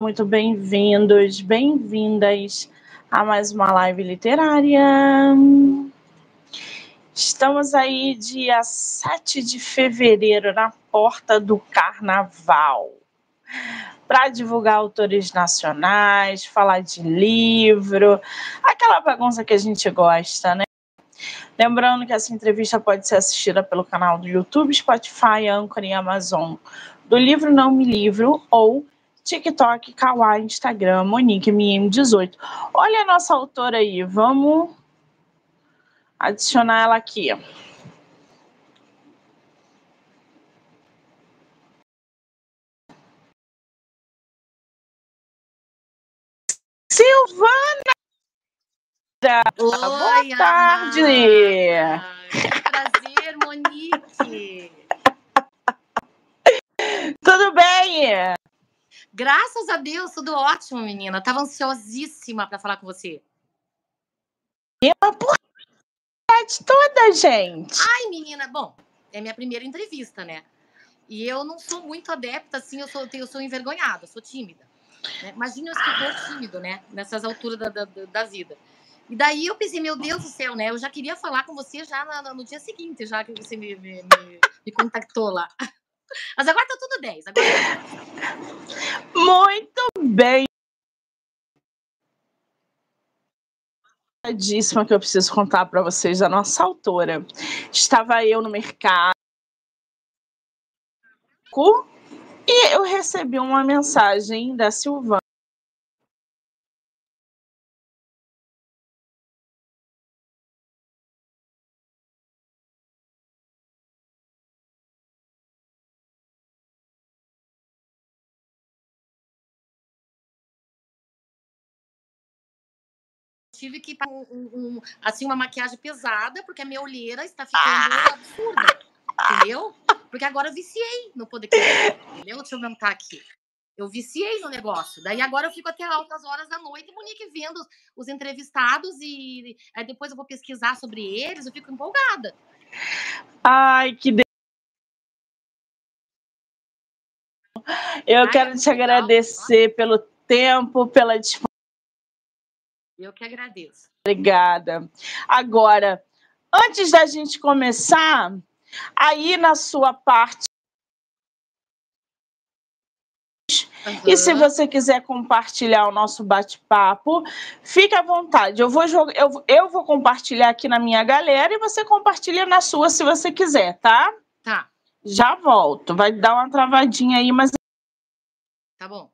muito bem-vindos, bem-vindas a mais uma live literária. Estamos aí dia 7 de fevereiro, na porta do carnaval, para divulgar autores nacionais, falar de livro, aquela bagunça que a gente gosta, né? Lembrando que essa entrevista pode ser assistida pelo canal do YouTube, Spotify, Anchor e Amazon do livro Não Me Livro ou TikTok, Kawaii, Instagram, Monique MM18. Olha a nossa autora aí, vamos adicionar ela aqui. Silvana! Oi, Boa tarde! Prazer, Monique! Tudo bem? Graças a Deus, tudo ótimo, menina. Tava ansiosíssima para falar com você. Uma oportunidade toda, gente. Ai, menina, bom, é minha primeira entrevista, né? E eu não sou muito adepta, assim, eu sou, eu sou envergonhada, sou tímida. Né? Imagina um escritor tímido, né? Nessas alturas da, da, da, vida. E daí eu pensei, meu Deus do céu, né? Eu já queria falar com você já no, no dia seguinte, já que você me, me, me, me contactou lá. Mas agora tá tudo 10. Agora... Tá Muito bem. Que eu preciso contar para vocês da nossa autora. Estava eu no mercado e eu recebi uma mensagem da Silvana tive que um, um, assim uma maquiagem pesada porque a minha olheira está ficando ah! absurda, entendeu? Porque agora eu viciei no poder entendeu? Deixa eu aumentar aqui. Eu viciei no negócio. Daí agora eu fico até altas horas da noite, Monique, vendo os entrevistados e aí depois eu vou pesquisar sobre eles, eu fico empolgada. Ai, que de... Eu Ai, quero é te agradecer pelo tempo, pela disponibilidade eu que agradeço. Obrigada. Agora, antes da gente começar, aí na sua parte. Uhum. E se você quiser compartilhar o nosso bate-papo, fique à vontade. Eu vou, eu, eu vou compartilhar aqui na minha galera e você compartilha na sua se você quiser, tá? Tá. Já volto. Vai dar uma travadinha aí, mas. Tá bom.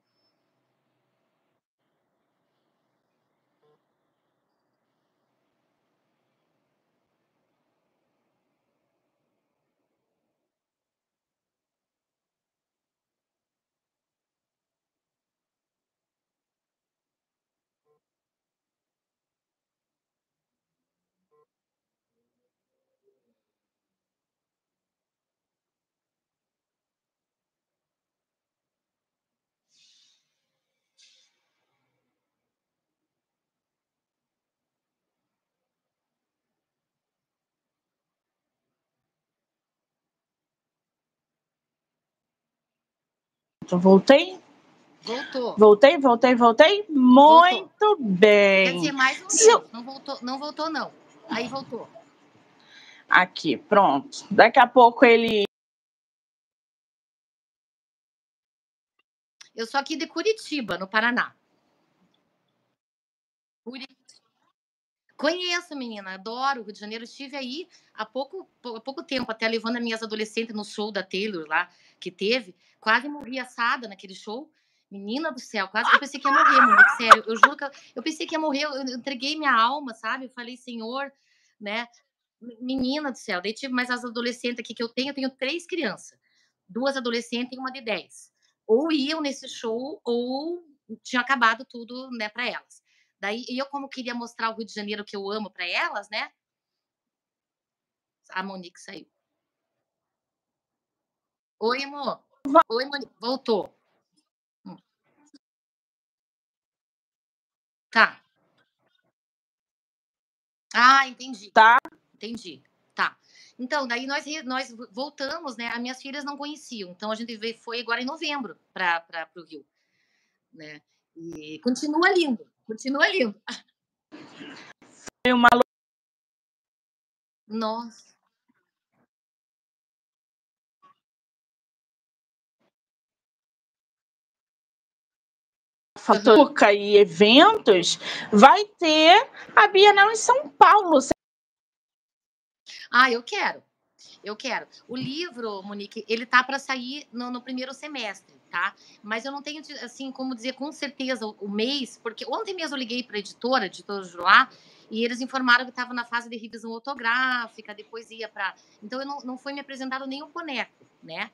Voltei? Voltou. Voltei, voltei, voltei? Muito voltou. bem. Quer dizer, mais um Se... Não voltou, não voltou, não. Aí voltou. Aqui, pronto. Daqui a pouco ele. Eu sou aqui de Curitiba, no Paraná. Curitiba. Conheço, menina, adoro o Rio de Janeiro. Estive aí há pouco, há pouco tempo, até levando as minhas adolescentes no show da Taylor lá, que teve. Quase morri assada naquele show. Menina do céu, quase eu pensei que ia morrer, Monique, sério. Eu juro que eu, eu, pensei que ia morrer, eu entreguei minha alma, sabe? Eu falei, Senhor, né? Menina do céu. Daí tive mais as adolescentes aqui que eu tenho, eu tenho três crianças. Duas adolescentes e uma de dez. Ou iam nesse show, ou tinha acabado tudo, né, para elas. Daí, eu, como queria mostrar o Rio de Janeiro que eu amo para elas, né? A Monique saiu. Oi, amor. Oi, Monique. Voltou. Hum. Tá. Ah, entendi. Tá. Entendi. Tá. Então, daí nós, nós voltamos, né? As minhas filhas não conheciam. Então, a gente foi agora em novembro para o Rio. né? E continua lindo, continua lindo. Foi uma Nossa. Fatuca e eventos, vai ter a Bienal em São Paulo. Ah, eu quero. Eu quero. O livro, Monique, ele tá para sair no, no, primeiro semestre, tá? Mas eu não tenho, assim, como dizer com certeza o, o mês, porque ontem mesmo eu liguei para a editora, editora Juruá, e eles informaram que estava na fase de revisão ortográfica, depois ia para. Então, eu não, não foi me apresentado o boneco, né?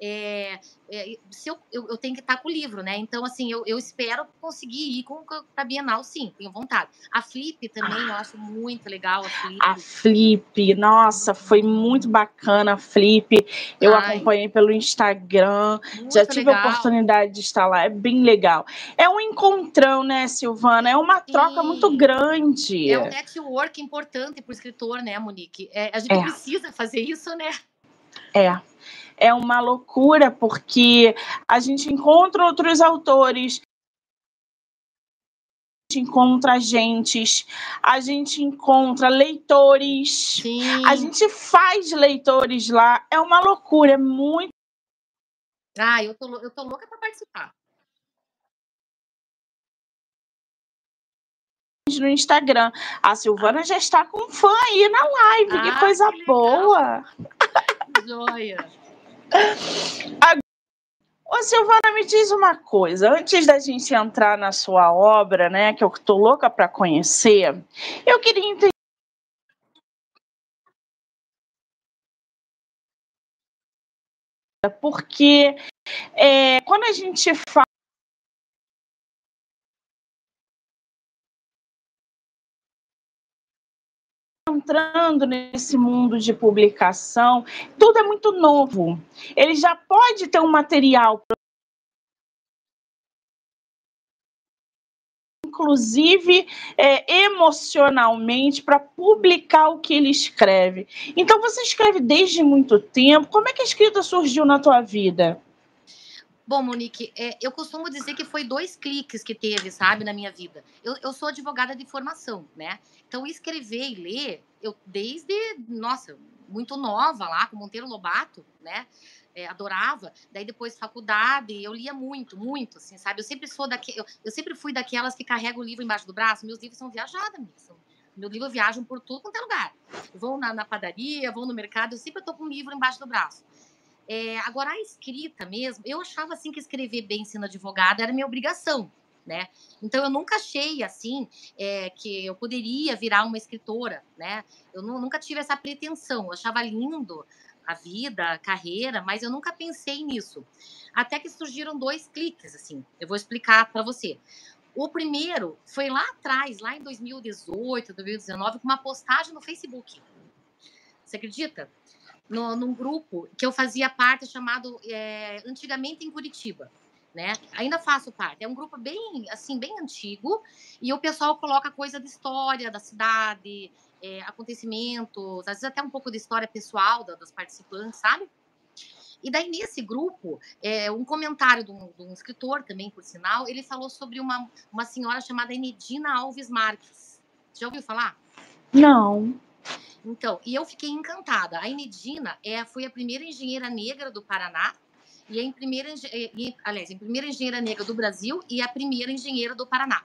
É, é, se eu, eu, eu, tenho que estar com o livro, né? Então, assim, eu, eu espero conseguir ir com a Bienal, sim, tenho vontade. A Flip também, eu acho muito legal a Flip. A Flip, nossa, foi muito bacana a Flip. Eu Ai, acompanhei pelo Instagram, já tive legal. a oportunidade de estar lá, é bem legal. É um encontrão, né, Silvana? É uma sim. troca muito grande. É um network importante para o escritor, né, Monique? É, a gente é. precisa fazer isso, né? É é uma loucura, porque a gente encontra outros autores, a gente encontra agentes, a gente encontra leitores, Sim. a gente faz leitores lá, é uma loucura, é muito. Ah, eu tô, eu tô louca para participar. no Instagram. A Silvana já está com fã aí na live. Ah, que coisa que boa! Joia! Ô, Silvana, me diz uma coisa. Antes da gente entrar na sua obra, né, que eu tô louca para conhecer, eu queria entender. Porque é, quando a gente fala entrando nesse mundo de publicação, tudo é muito novo. Ele já pode ter um material inclusive é, emocionalmente, para publicar o que ele escreve. Então, você escreve desde muito tempo. Como é que a escrita surgiu na tua vida? Bom, Monique, é, eu costumo dizer que foi dois cliques que teve, sabe, na minha vida. Eu, eu sou advogada de formação, né? Então, escrever e ler, eu desde, nossa, muito nova lá, com Monteiro Lobato, né? É, adorava. Daí depois faculdade, eu lia muito, muito, assim, sabe? Eu sempre sou daqui, eu, eu sempre fui daquelas que carregam o livro embaixo do braço. Meus livros são viajadas mesmo. Meus livros viajam por tudo quanto é lugar. Vão na, na padaria, vão no mercado, eu sempre estou com um livro embaixo do braço. É, agora, a escrita mesmo, eu achava assim que escrever bem sendo advogada era minha obrigação, né? Então, eu nunca achei assim é, que eu poderia virar uma escritora, né? Eu nunca tive essa pretensão. Eu achava lindo a vida, a carreira, mas eu nunca pensei nisso. Até que surgiram dois cliques, assim. Eu vou explicar para você. O primeiro foi lá atrás, lá em 2018, 2019, com uma postagem no Facebook. Você acredita? no, num grupo que eu fazia parte chamado é, antigamente em Curitiba. Né? Ainda faço parte. É um grupo bem, assim, bem antigo e o pessoal coloca coisa de história da cidade, é, acontecimentos, às vezes até um pouco de história pessoal da, das participantes, sabe? E daí, nesse grupo, é, um comentário de um, de um, escritor também, por sinal, ele falou sobre uma, uma senhora chamada Enedina Alves Marques. Já ouviu falar? Não. Então, e eu fiquei encantada. A Inedina é, foi a primeira engenheira negra do Paraná e a primeira, e, aliás, a primeira engenheira negra do Brasil e a primeira engenheira do Paraná.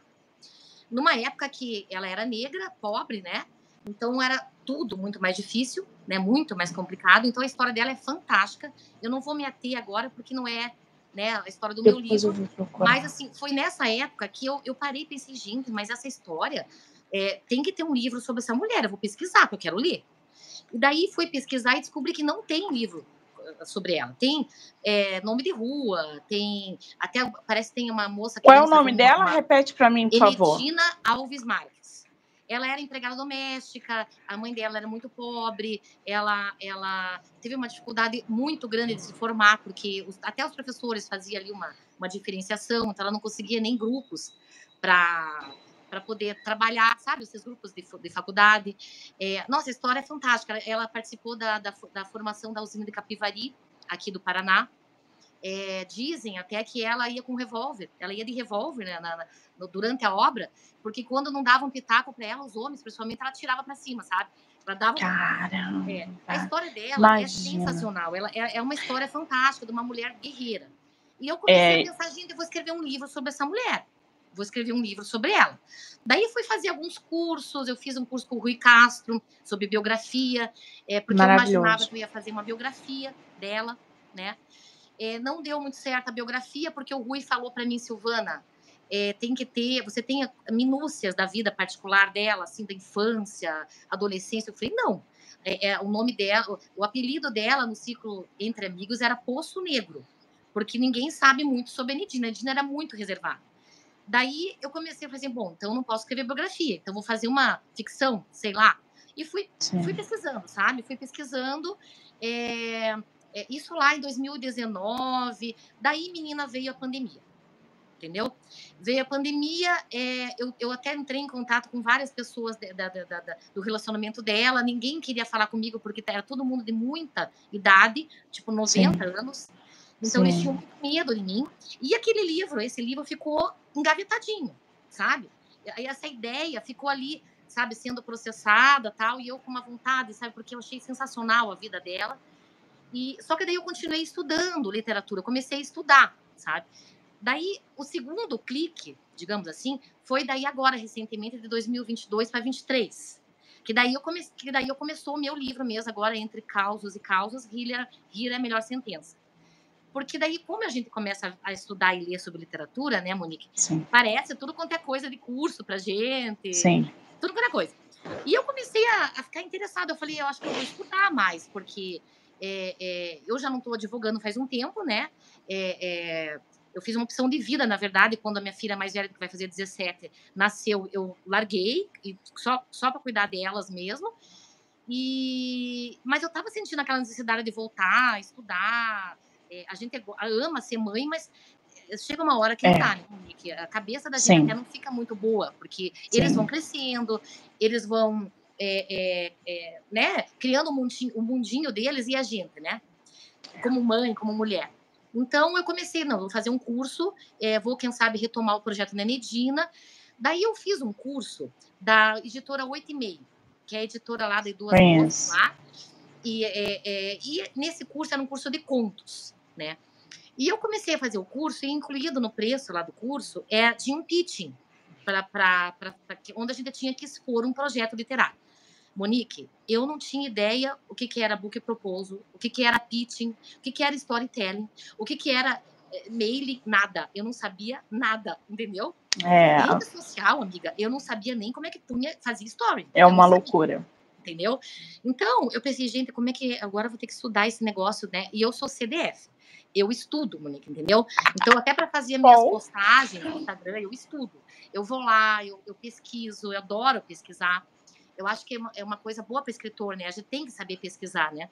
Numa época que ela era negra, pobre, né? Então era tudo muito mais difícil, né? Muito mais complicado. Então a história dela é fantástica. Eu não vou me ater agora porque não é né, a história do Depois meu livro. Mas assim, foi nessa época que eu, eu parei e pensei, gente, mas essa história é, tem que ter um livro sobre essa mulher, eu vou pesquisar, porque eu quero ler. E daí fui pesquisar e descobri que não tem livro eh, sobre ela. Tem é, nome de rua, tem. Até parece que tem uma moça que. Qual é o nome dela? Uma, Repete para mim, por favor. Regina Alves Marques. Ela era empregada doméstica, a mãe dela era muito pobre, ela, ela teve uma dificuldade muito grande de se formar, porque os, até os professores faziam ali uma, uma diferenciação, então ela não conseguia nem grupos para para poder trabalhar, sabe, esses grupos de, de faculdade. É, nossa, a história é fantástica. Ela participou da, da, da, formação da usina de Capivari, aqui do Paraná. É, dizem até que ela ia com revólver, ela ia de revólver né, na, na, durante a obra, porque quando não davam pitaco para ela, os homens, principalmente, ela tirava para cima, sabe? Ela dava. Caramba! É, a história dela é Imagina. é sensacional, ela é, é, uma história fantástica de uma mulher guerreira. E eu comecei é... a pensar, gente, eu vou escrever um livro sobre essa mulher vou escrever um livro sobre ela. Daí fui fazer alguns cursos, eu fiz um curso com o Rui Castro sobre biografia, é, porque eu imaginava que eu ia fazer uma biografia dela, né? É, não deu muito certo a biografia, porque o Rui falou para mim, Silvana, é, tem que ter, você tem minúcias da vida particular dela, assim, da infância, adolescência. Eu falei, não. É, é, o nome dela, o, apelido dela no ciclo Entre Amigos era Poço Negro, porque ninguém sabe muito sobre a Nedina. A Nedina era muito reservada. Daí eu comecei a fazer, bom, então eu não posso escrever biografia, então vou fazer uma ficção, sei lá. E fui, fui pesquisando, sabe? Fui pesquisando. É, é, isso lá em 2019. Daí, menina, veio a pandemia. Entendeu? Veio a pandemia, é, eu, eu até entrei em contato com várias pessoas da, da, da, do relacionamento dela. Ninguém queria falar comigo porque era todo mundo de muita idade, tipo 90 Sim. anos. Então, Sim. eles tinham muito medo de mim. E aquele livro, esse livro ficou engavetadinho, sabe? Aí essa ideia ficou ali, sabe, sendo processada tal, e eu com uma vontade, sabe, porque eu achei sensacional a vida dela. E só que daí eu continuei estudando literatura, comecei a estudar, sabe? Daí o segundo clique, digamos assim, foi daí agora recentemente de 2022 para 23. Que daí eu comecei, que daí eu começou o meu livro mesmo agora entre causos e causas, rir, é a melhor sentença. Porque daí, como a gente começa a estudar e ler sobre literatura, né, Monique? Sim. Parece tudo quanto é coisa de curso pra gente. Sim. Tudo quanto é coisa. E eu comecei a, a ficar interessada. Eu falei, eu acho que eu vou estudar mais, porque é, é, eu já não estou advogando faz um tempo, né? É, é, eu fiz uma opção de vida, na verdade, quando a minha filha mais velha, que vai fazer 17, nasceu, eu larguei, e só, só para cuidar delas mesmo. E, mas eu estava sentindo aquela necessidade de voltar, estudar, é, a gente é ama ser mãe, mas eh, chega uma hora que é. tá, né, a cabeça da gente até não fica muito boa, porque Sim. eles vão crescendo, eles vão é, é, né, criando o um mundinho, um mundinho deles e a gente, né? Como mãe, como mulher. Então eu comecei, não, vou fazer um curso, é, vou, quem sabe, retomar o projeto Nenedina. Daí eu fiz um curso da editora Oito e Meio, que é a editora lá de duas Friends. lá. E, é, é, e nesse curso era um curso de contos né? E eu comecei a fazer o curso, e incluído no preço lá do curso, é de um pitching, pra, pra, pra, pra, onde a gente tinha que expor um projeto literário. Monique, eu não tinha ideia o que, que era book proposal, o que, que era pitching, o que, que era storytelling, o que, que era eh, mail, nada. Eu não sabia nada, entendeu? É. Rede social, amiga, eu não sabia nem como é que punha, fazia story. É uma loucura entendeu? Então, eu pensei, gente, como é que agora eu vou ter que estudar esse negócio, né? E eu sou CDF eu estudo, Monique, entendeu? Então, até para fazer minhas Bom. postagens no Instagram, eu estudo. Eu vou lá, eu, eu, pesquiso, eu adoro pesquisar. Eu acho que é uma, é uma coisa boa para escritor, né? A gente tem que saber pesquisar, né?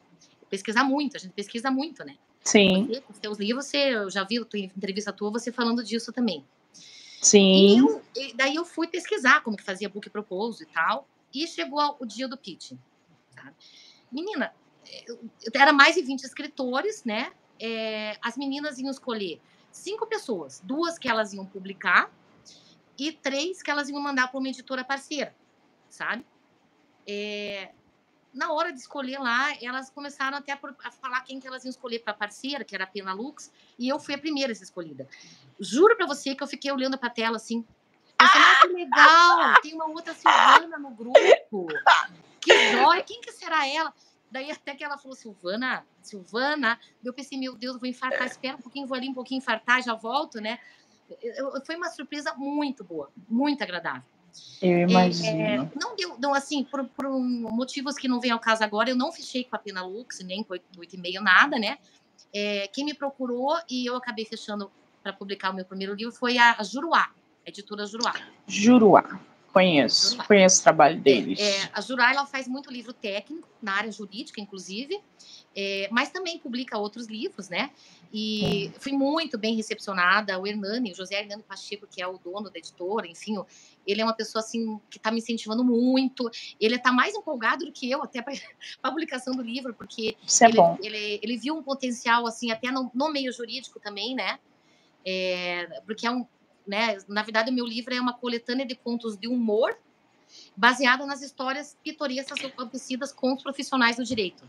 Pesquisar muito, a gente pesquisa muito, né? Sim. Você, com seus livros, você, eu já vi a tua entrevista tua, você falando disso também. Sim. E, eu, e daí eu fui pesquisar como que fazia book propose e tal, e chegou o dia do pitch. Menina, eu, era mais de 20 escritores, né? É, as meninas iam escolher cinco pessoas, duas que elas iam publicar e três que elas iam mandar para uma editora parceira, sabe? É, na hora de escolher lá, elas começaram até a falar quem que elas iam escolher para parceira, que era a Pena Lux, e eu fui a primeira a ser escolhida. Juro para você que eu fiquei olhando para a tela assim, ah, que legal, tem uma outra Silvana no grupo, que joia, quem que será ela? Daí até que ela falou, Silvana, Silvana, eu pensei, meu Deus, eu vou infartar, espera um pouquinho, vou ali um pouquinho infartar, já volto, né? Eu, foi uma surpresa muito boa, muito agradável. Eu é, imagino. É, não deu, não, assim, por, por, motivos que não vem ao caso agora, eu não fechei com a Pena Lux, nem com 8,5, nada, né? É, quem me procurou e eu acabei fechando para publicar o meu primeiro livro foi a Juruá, a editora Juruá. Juruá. Conheço, conheço o trabalho é, deles. É, é, a Jurai faz muito livro técnico na área jurídica, inclusive, é, mas também publica outros livros, né? E fui muito bem recepcionada. O Hernani, o José Hernani Pacheco, que é o dono da editora, enfim, ele é uma pessoa assim que está me incentivando muito. Ele está mais empolgado do que eu até para a publicação do livro, porque é ele. Ele, ele viu um potencial assim até no, no meio jurídico também, né? É, porque é um, né? Na verdade, o meu livro é uma coletânea de contos de humor baseada nas histórias pitorescas acontecidas com os profissionais do direito.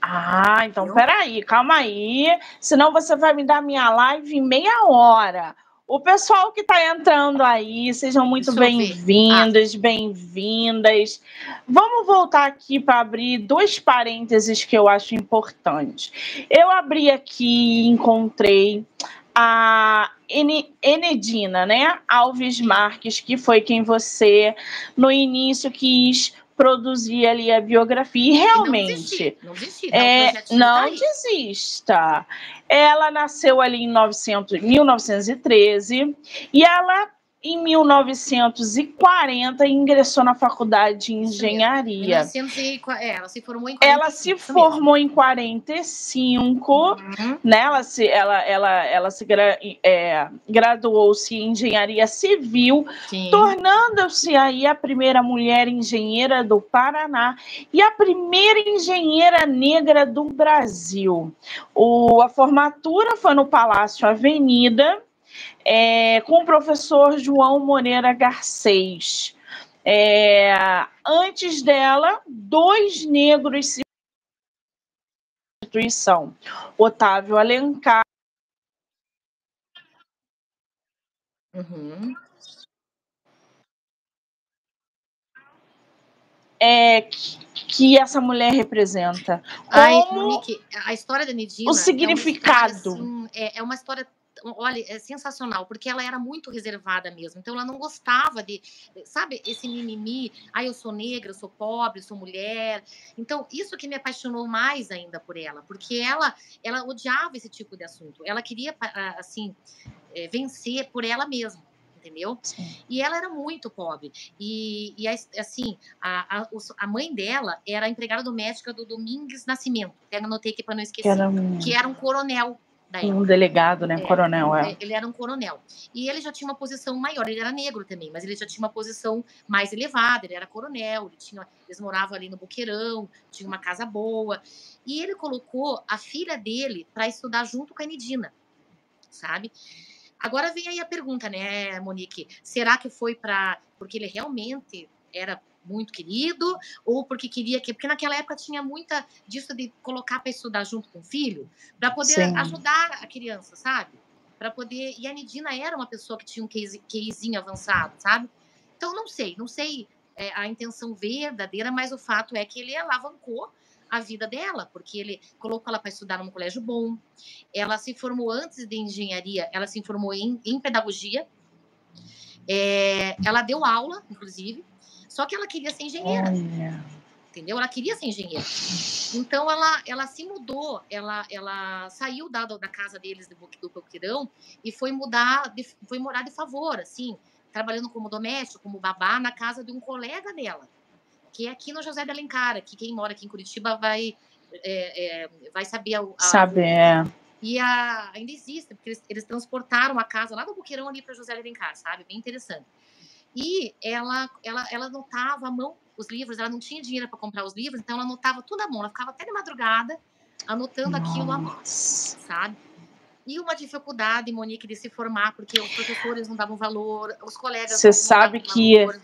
Ah, então Entendeu? peraí, calma aí. Senão você vai me dar minha live em meia hora. O pessoal que está entrando aí, sejam muito bem-vindos, ah. bem-vindas. Vamos voltar aqui para abrir dois parênteses que eu acho importantes. Eu abri aqui e encontrei a Enedina, né? Alves Marques, que foi quem você no início quis produzir ali a biografia. E realmente. Não, desistir, é, não desista. Ela nasceu ali em 900, 1913 e ela em 1940 ingressou na faculdade de engenharia. É, ela se formou em 45, Ela se formou em 45, uhum. né? Ela se, ela, ela, ela se é, graduou-se em engenharia civil, tornando-se aí a primeira mulher engenheira do Paraná e a primeira engenheira negra do Brasil. O, a formatura foi no Palácio Avenida é, com o professor João Moreira Garcês. É, antes dela, dois negros se instituição. Otávio Alencar. Uhum. É, que, que, essa mulher representa. Como Ai, Monique, a história da Nidina o significado. É uma história, assim, é, é uma história olha, é sensacional, porque ela era muito reservada mesmo. Então ela não gostava de, sabe, esse mimimi, ah, eu sou negra, eu sou pobre, eu sou mulher. Então, isso que me apaixonou mais ainda por ela, porque ela ela odiava esse tipo de assunto. Ela queria assim, é, vencer por ela mesma entendeu? Sim. E ela era muito pobre. E, e assim, a, a, a, mãe dela era empregada doméstica do Domingues Nascimento. Até anotei aqui para não esquecer. Que era um, que era um coronel um delegado, né? É, coronel, é. Ele era um coronel. E ele já tinha uma posição maior, ele era negro também, mas ele já tinha uma posição mais elevada, ele era coronel, ele tinha, eles moravam ali no Boqueirão, tinha uma casa boa. E ele colocou a filha dele para estudar junto com a Nidina, sabe? Agora vem aí a pergunta, né, Monique? Será que foi para. Porque ele realmente era muito querido, ou porque queria que. Porque naquela época tinha muita disso de colocar para estudar junto com o filho, para poder Sim. ajudar a criança, sabe? Para poder. E a Nidina era uma pessoa que tinha um QIzinho avançado, sabe? Então, não sei, não sei é, a intenção verdadeira, mas o fato é que ele alavancou a vida dela, porque ele colocou ela para estudar num colégio bom. Ela se formou antes de engenharia, ela se formou em, em pedagogia. É, ela deu aula, inclusive, só que ela queria ser engenheira. Entendeu? Ela queria ser engenheira. Então ela, ela se mudou, ela, ela saiu da, da casa deles do, do Boqueirão e foi mudar, de, foi morar de favor, assim, trabalhando como doméstico, como babá, na casa de um colega dela, que é aqui no José de Alencar, que quem mora aqui em Curitiba vai, é, é, vai saber. A, a, Saber. É. E a, ainda existe, porque eles, eles transportaram a casa lá do Boqueirão ali para José de Alencar, sabe? Bem interessante. E ela, ela, ela anotava à mão os livros, ela não tinha dinheiro para comprar os livros, então ela anotava tudo à mão, ela ficava até de madrugada anotando Nossa. aquilo à mão, sabe? E uma dificuldade, Monique, de se formar, porque os professores não davam valor, os colegas. Você sabe que, valor.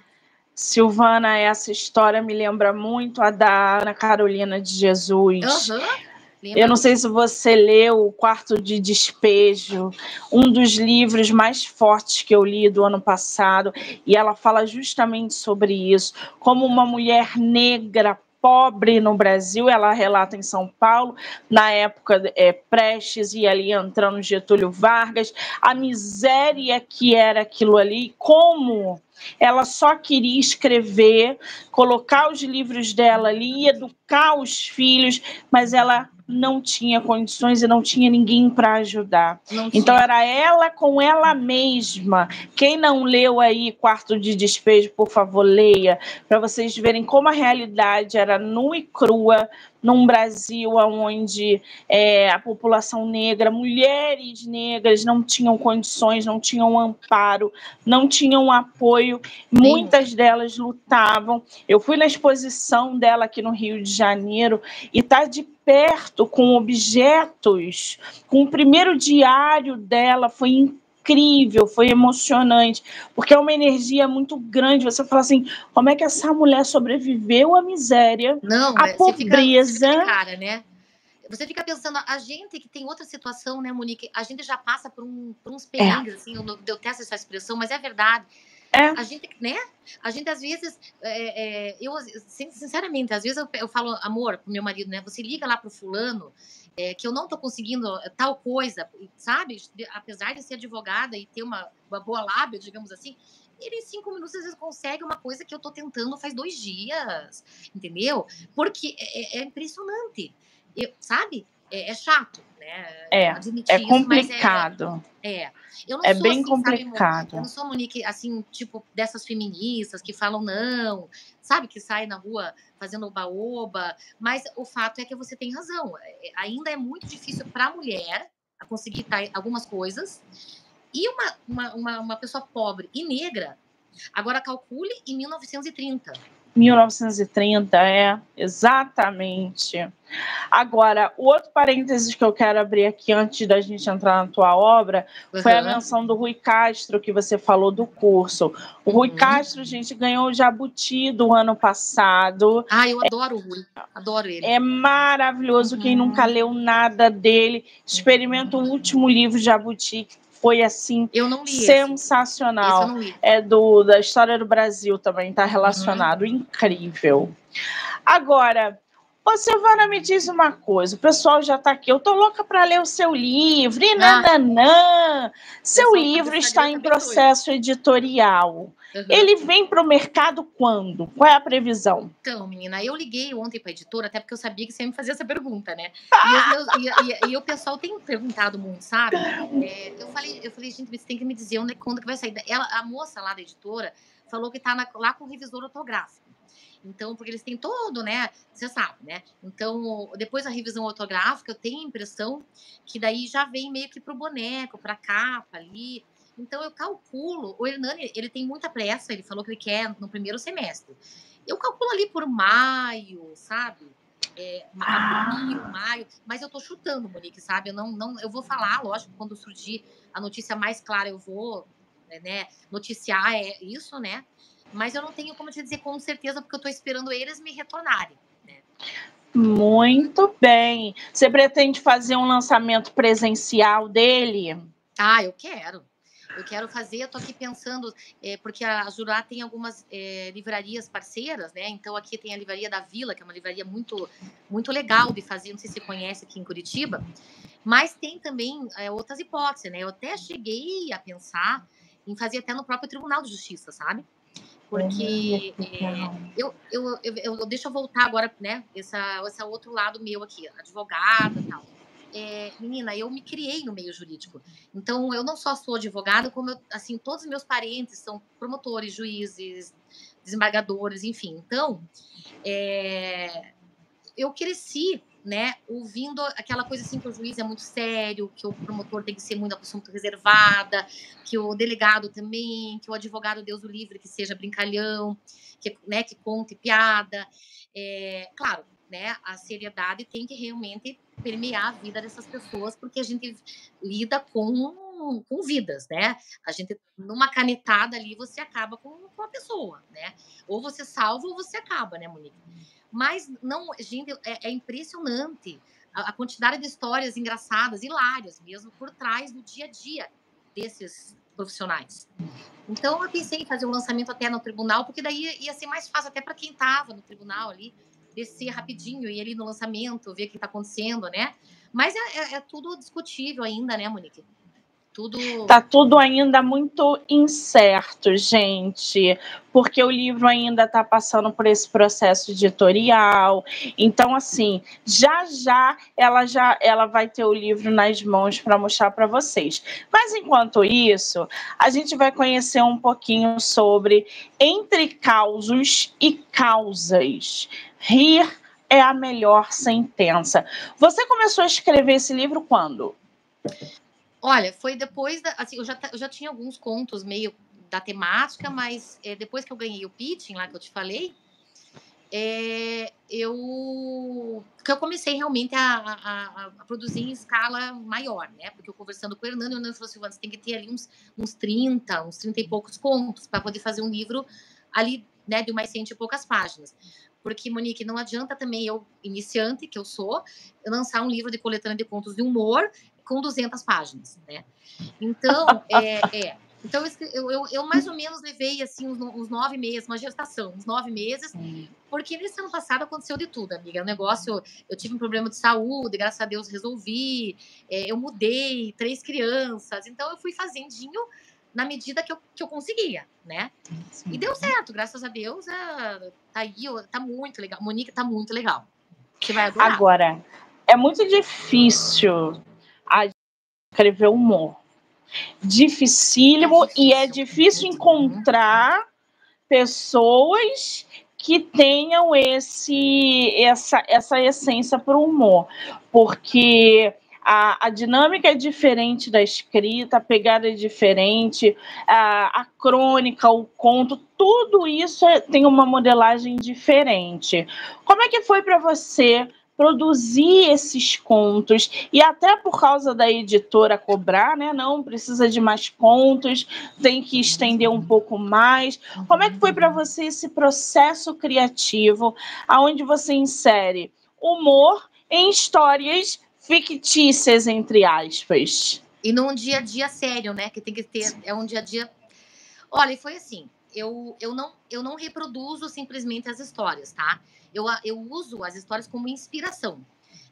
Silvana, essa história me lembra muito a da Ana Carolina de Jesus. Uhum Lembra? Eu não sei se você leu O Quarto de Despejo, um dos livros mais fortes que eu li do ano passado, e ela fala justamente sobre isso, como uma mulher negra pobre no Brasil, ela relata em São Paulo, na época é, Prestes e ali entrando Getúlio Vargas, a miséria que era aquilo ali, como ela só queria escrever, colocar os livros dela ali, educar os filhos, mas ela não tinha condições e não tinha ninguém para ajudar. Então era ela com ela mesma. Quem não leu aí Quarto de Despejo, por favor, leia, para vocês verem como a realidade era nua e crua num Brasil onde é, a população negra, mulheres negras não tinham condições, não tinham amparo, não tinham apoio, muitas delas lutavam. Eu fui na exposição dela aqui no Rio de Janeiro e tá de perto com objetos, com o primeiro diário dela foi incrível incrível, foi emocionante, porque é uma energia muito grande. Você fala assim, como é que essa mulher sobreviveu à miséria, Não, à é, pobreza? Você fica, cara, né? Você fica pensando, a gente que tem outra situação, né, Monique? A gente já passa por, um, por uns perrengues, é. assim, eu detesto essa expressão, mas é verdade. É. A gente, né? A gente às vezes, é, é, eu sinceramente, às vezes eu, eu falo, amor, pro meu marido, né? Você liga lá pro fulano é, que eu não estou conseguindo eh, tal coisa, sabe? Apesar de ser advogada e ter uma, uma boa lábia, digamos assim, ele em cinco minutos às vezes consegue uma coisa que eu estou tentando faz dois dias, entendeu? Porque é, é, é impressionante, eu, sabe? É, é chato, né? É, é isso, complicado. É, é, Eu não é sou, bem assim, complicado. Sabe, eu não sou, Monique, assim, tipo, dessas feministas que falam não, sabe? Que saem na rua fazendo oba-oba, mas o fato é que você tem razão. É, ainda é muito difícil para a mulher conseguir algumas coisas. E uma, uma, uma, uma pessoa pobre e negra, agora calcule em 1930 1930, é, exatamente. Agora, o outro parênteses que eu quero abrir aqui antes da gente entrar na tua obra uhum. foi a menção do Rui Castro, que você falou do curso. O Rui uhum. Castro, gente, ganhou o Jabuti do ano passado. Ah, eu adoro o Rui, adoro ele. É maravilhoso. Uhum. Quem nunca leu nada dele, experimenta o último livro Jabuti, que foi assim sensacional. É do da história do Brasil também está relacionado, uhum. incrível. Agora, Ô, Silvana, me diz uma coisa. O pessoal já está aqui. Eu tô louca para ler o seu livro. E ah. nananã. Seu livro está em processo editorial. Uhum. Ele vem para o mercado quando? Qual é a previsão? Então, menina, eu liguei ontem para a editora, até porque eu sabia que você ia me fazer essa pergunta, né? E, meus, e, e, e, o pessoal tem perguntado muito, sabe? É, eu, falei, eu falei, gente, você tem que me dizer onde, quando que vai sair. Ela, a moça lá da editora falou que está lá com o revisor ortográfico. Então, porque eles têm todo, né? Você sabe, né? Então, depois da revisão ortográfica, eu tenho a impressão que daí já vem meio que pro boneco, pra capa ali. Então, eu calculo. O Hernani, ele tem muita pressa, ele falou que ele quer no primeiro semestre. Eu calculo ali por maio, sabe? É, abril, ah. maio, mas eu tô chutando, Monique, sabe? Eu não, não, eu vou falar, lógico, quando surgir a notícia mais clara, eu vou, né, noticiar é isso, né? Mas eu não tenho como te dizer com certeza, porque eu estou esperando eles me retornarem. Né? Muito bem. Você pretende fazer um lançamento presencial dele? Ah, eu quero. Eu quero fazer, eu tô aqui pensando, é, porque a Jurá tem algumas é, livrarias parceiras, né? Então aqui tem a livraria da Vila, que é uma livraria muito, muito legal de fazer, não sei se você conhece aqui em Curitiba, mas tem também é, outras hipóteses, né? Eu até cheguei a pensar em fazer até no próprio Tribunal de Justiça, sabe? Porque é, eu, eu, eu, eu, deixa eu voltar agora, né? Essa, esse outro lado meu aqui, advogada e tal. É, menina, eu me criei no meio jurídico. Então, eu não só sou advogada, como eu, assim, todos os meus parentes são promotores, juízes, desembargadores, enfim. Então, é, eu cresci né, ouvindo aquela coisa assim que o juiz é muito sério, que o promotor tem que ser muito muito reservada, que o delegado também, que o advogado Deus o livre que seja brincalhão, que né, que conte piada, é, claro, né, a seriedade tem que realmente permear a vida dessas pessoas, porque a gente lida com com vidas, né? A gente, numa canetada ali, você acaba com, com a pessoa, né? Ou você salva ou você acaba, né, Monique? Mas não, gente, é, é impressionante a, a, quantidade de histórias engraçadas, hilárias mesmo, por trás do dia a dia desses profissionais. Então eu pensei em fazer um lançamento até no tribunal, porque daí ia ser mais fácil até para quem estava no tribunal ali, descer rapidinho e ali no lançamento, ver o que está acontecendo, né? Mas é, é, é, tudo discutível ainda, né, Monique? Tudo. Tá tudo ainda muito incerto, gente, porque o livro ainda está passando por esse processo editorial. Então, assim, já já ela já ela vai ter o livro nas mãos para mostrar para vocês. Mas enquanto isso, a gente vai conhecer um pouquinho sobre entre causos e causas. Rir é a melhor sentença. Você começou a escrever esse livro quando? Olha, foi depois da. Assim, eu já, eu já tinha alguns contos meio da temática, mas é, depois que eu ganhei o pitching lá que eu te falei, é, eu que eu comecei realmente a, a, a, produzir em escala maior, né? Porque eu conversando com o Hernando, o Hernando falou assim, você tem que ter ali uns, uns 30, uns 30 e poucos contos para poder fazer um livro ali, né, de umas 100 e poucas páginas. Porque, Monique, não adianta também eu, iniciante que eu sou, lançar um livro de coletânea de contos de humor com 200 páginas, né? Então, é, é então eu, eu, eu, mais ou menos levei assim uns, uns, nove meses, uma gestação, uns nove meses, porque nesse ano passado aconteceu de tudo, amiga. O negócio, eu tive um problema de saúde, graças a Deus resolvi, é, eu mudei, três crianças, então eu fui fazendinho na medida que eu, que eu conseguia, né? Sim. E deu certo, graças a Deus, é, tá aí, tá muito legal. Monique tá muito legal. Você vai adorar. Agora, é muito difícil escrever humor. Dificílimo e é difícil encontrar pessoas que tenham esse essa, essa essência para o humor, porque a, a, dinâmica é diferente da escrita, a pegada é diferente, a, a crônica, o conto, tudo isso é, tem uma modelagem diferente. Como é que foi para você produzir esses contos e até por causa da editora cobrar, né? Não precisa de mais contos, tem que estender um pouco mais. Como é que foi para você esse processo criativo, aonde você insere humor em histórias fictícias entre aspas? E num dia a dia sério, né? Que tem que ter é um dia a dia. Olha, foi assim. Eu, eu, não, eu não reproduzo simplesmente as histórias, tá? eu, eu uso as histórias como inspiração.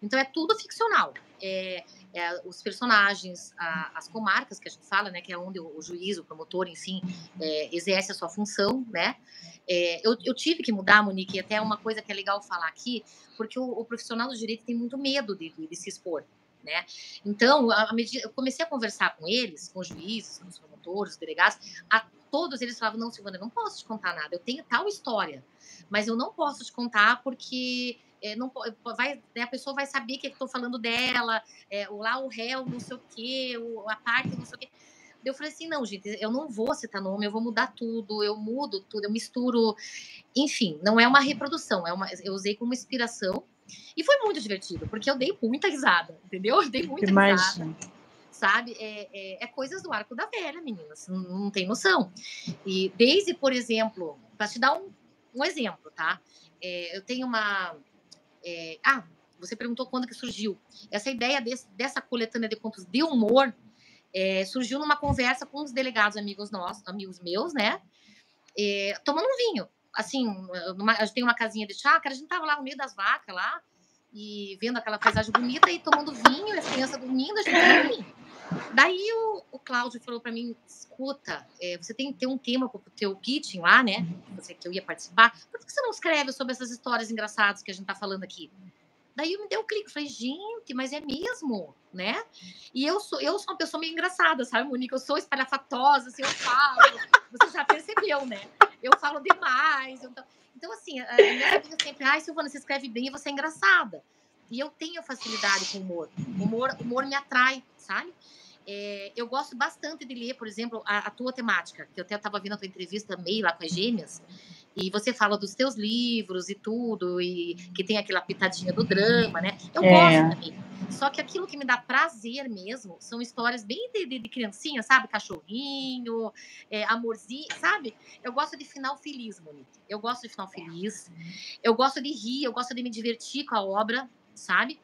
Então é tudo ficcional. É, é, os personagens, a, as comarcas que a gente fala, né, que é onde o, o juiz, o promotor, enfim, é, exerce a sua função, né? É, eu, eu, tive que mudar, Monique, até uma coisa que é legal falar aqui, porque o, o profissional do direito tem muito medo de, de se expor, né? Então, a, medida, eu comecei a conversar com eles, com os juízes, com os promotores, os delegados, a, todos eles falavam, não, Silvana, eu não posso te contar nada, eu tenho tal história, mas eu não posso te contar porque é, não vai, né, a pessoa vai saber que estou falando dela, é, lá o réu, não sei o quê, o, a parte, não sei o quê. Eu falei assim, não, gente, eu não vou citar nome, eu vou mudar tudo, eu mudo tudo, eu misturo. Enfim, não é uma reprodução, é uma, eu usei como inspiração. E foi muito divertido, porque eu dei muita risada, entendeu? Eu dei muita Imagina. risada. Sabe? É, é, é, coisas do arco da velha, meninas. Não, não tem noção. E desde, por exemplo, para te dar um, um exemplo, tá? É, eu tenho uma. É, ah, você perguntou quando que surgiu. Essa ideia desse, dessa coletânea de contos de humor é, surgiu numa conversa com uns delegados amigos nossos, amigos meus, né? É, tomando um vinho. Assim, numa, gente tem uma casinha de chácara, a gente tava lá no meio das vacas lá, e vendo aquela paisagem bonita e tomando vinho, as crianças dormindo, a gente vinho. Daí o, o Cláudio falou para mim: escuta, é, você tem que ter um tema para o teu pitching lá, né? Você que eu ia participar. Por que você não escreve sobre essas histórias engraçadas que a gente tá falando aqui? Daí eu me deu um clique, falei, gente, mas é mesmo, né? E eu sou, eu sou uma pessoa meio engraçada, sabe, Monique? Eu sou espalhafatosa, assim, eu falo. Você já percebeu, né? Eu falo demais. Então, então assim, a minha amiga sempre, ai, Silvana, você escreve bem e você é engraçada. E eu tenho facilidade com humor. O humor, humor me atrai, sabe? É, eu gosto bastante de ler, por exemplo, a, a tua temática, que eu até estava vendo a tua entrevista meio lá com as gêmeas, e você fala dos teus livros e tudo, e que tem aquela pitadinha do drama, né? Eu é. gosto também. Só que aquilo que me dá prazer mesmo são histórias bem de, de, de criancinha, sabe? Cachorrinho, é, amorzinho, sabe? Eu gosto de final feliz, Monique. Eu gosto de final feliz. Eu gosto de rir, eu gosto de me divertir com a obra, sabe?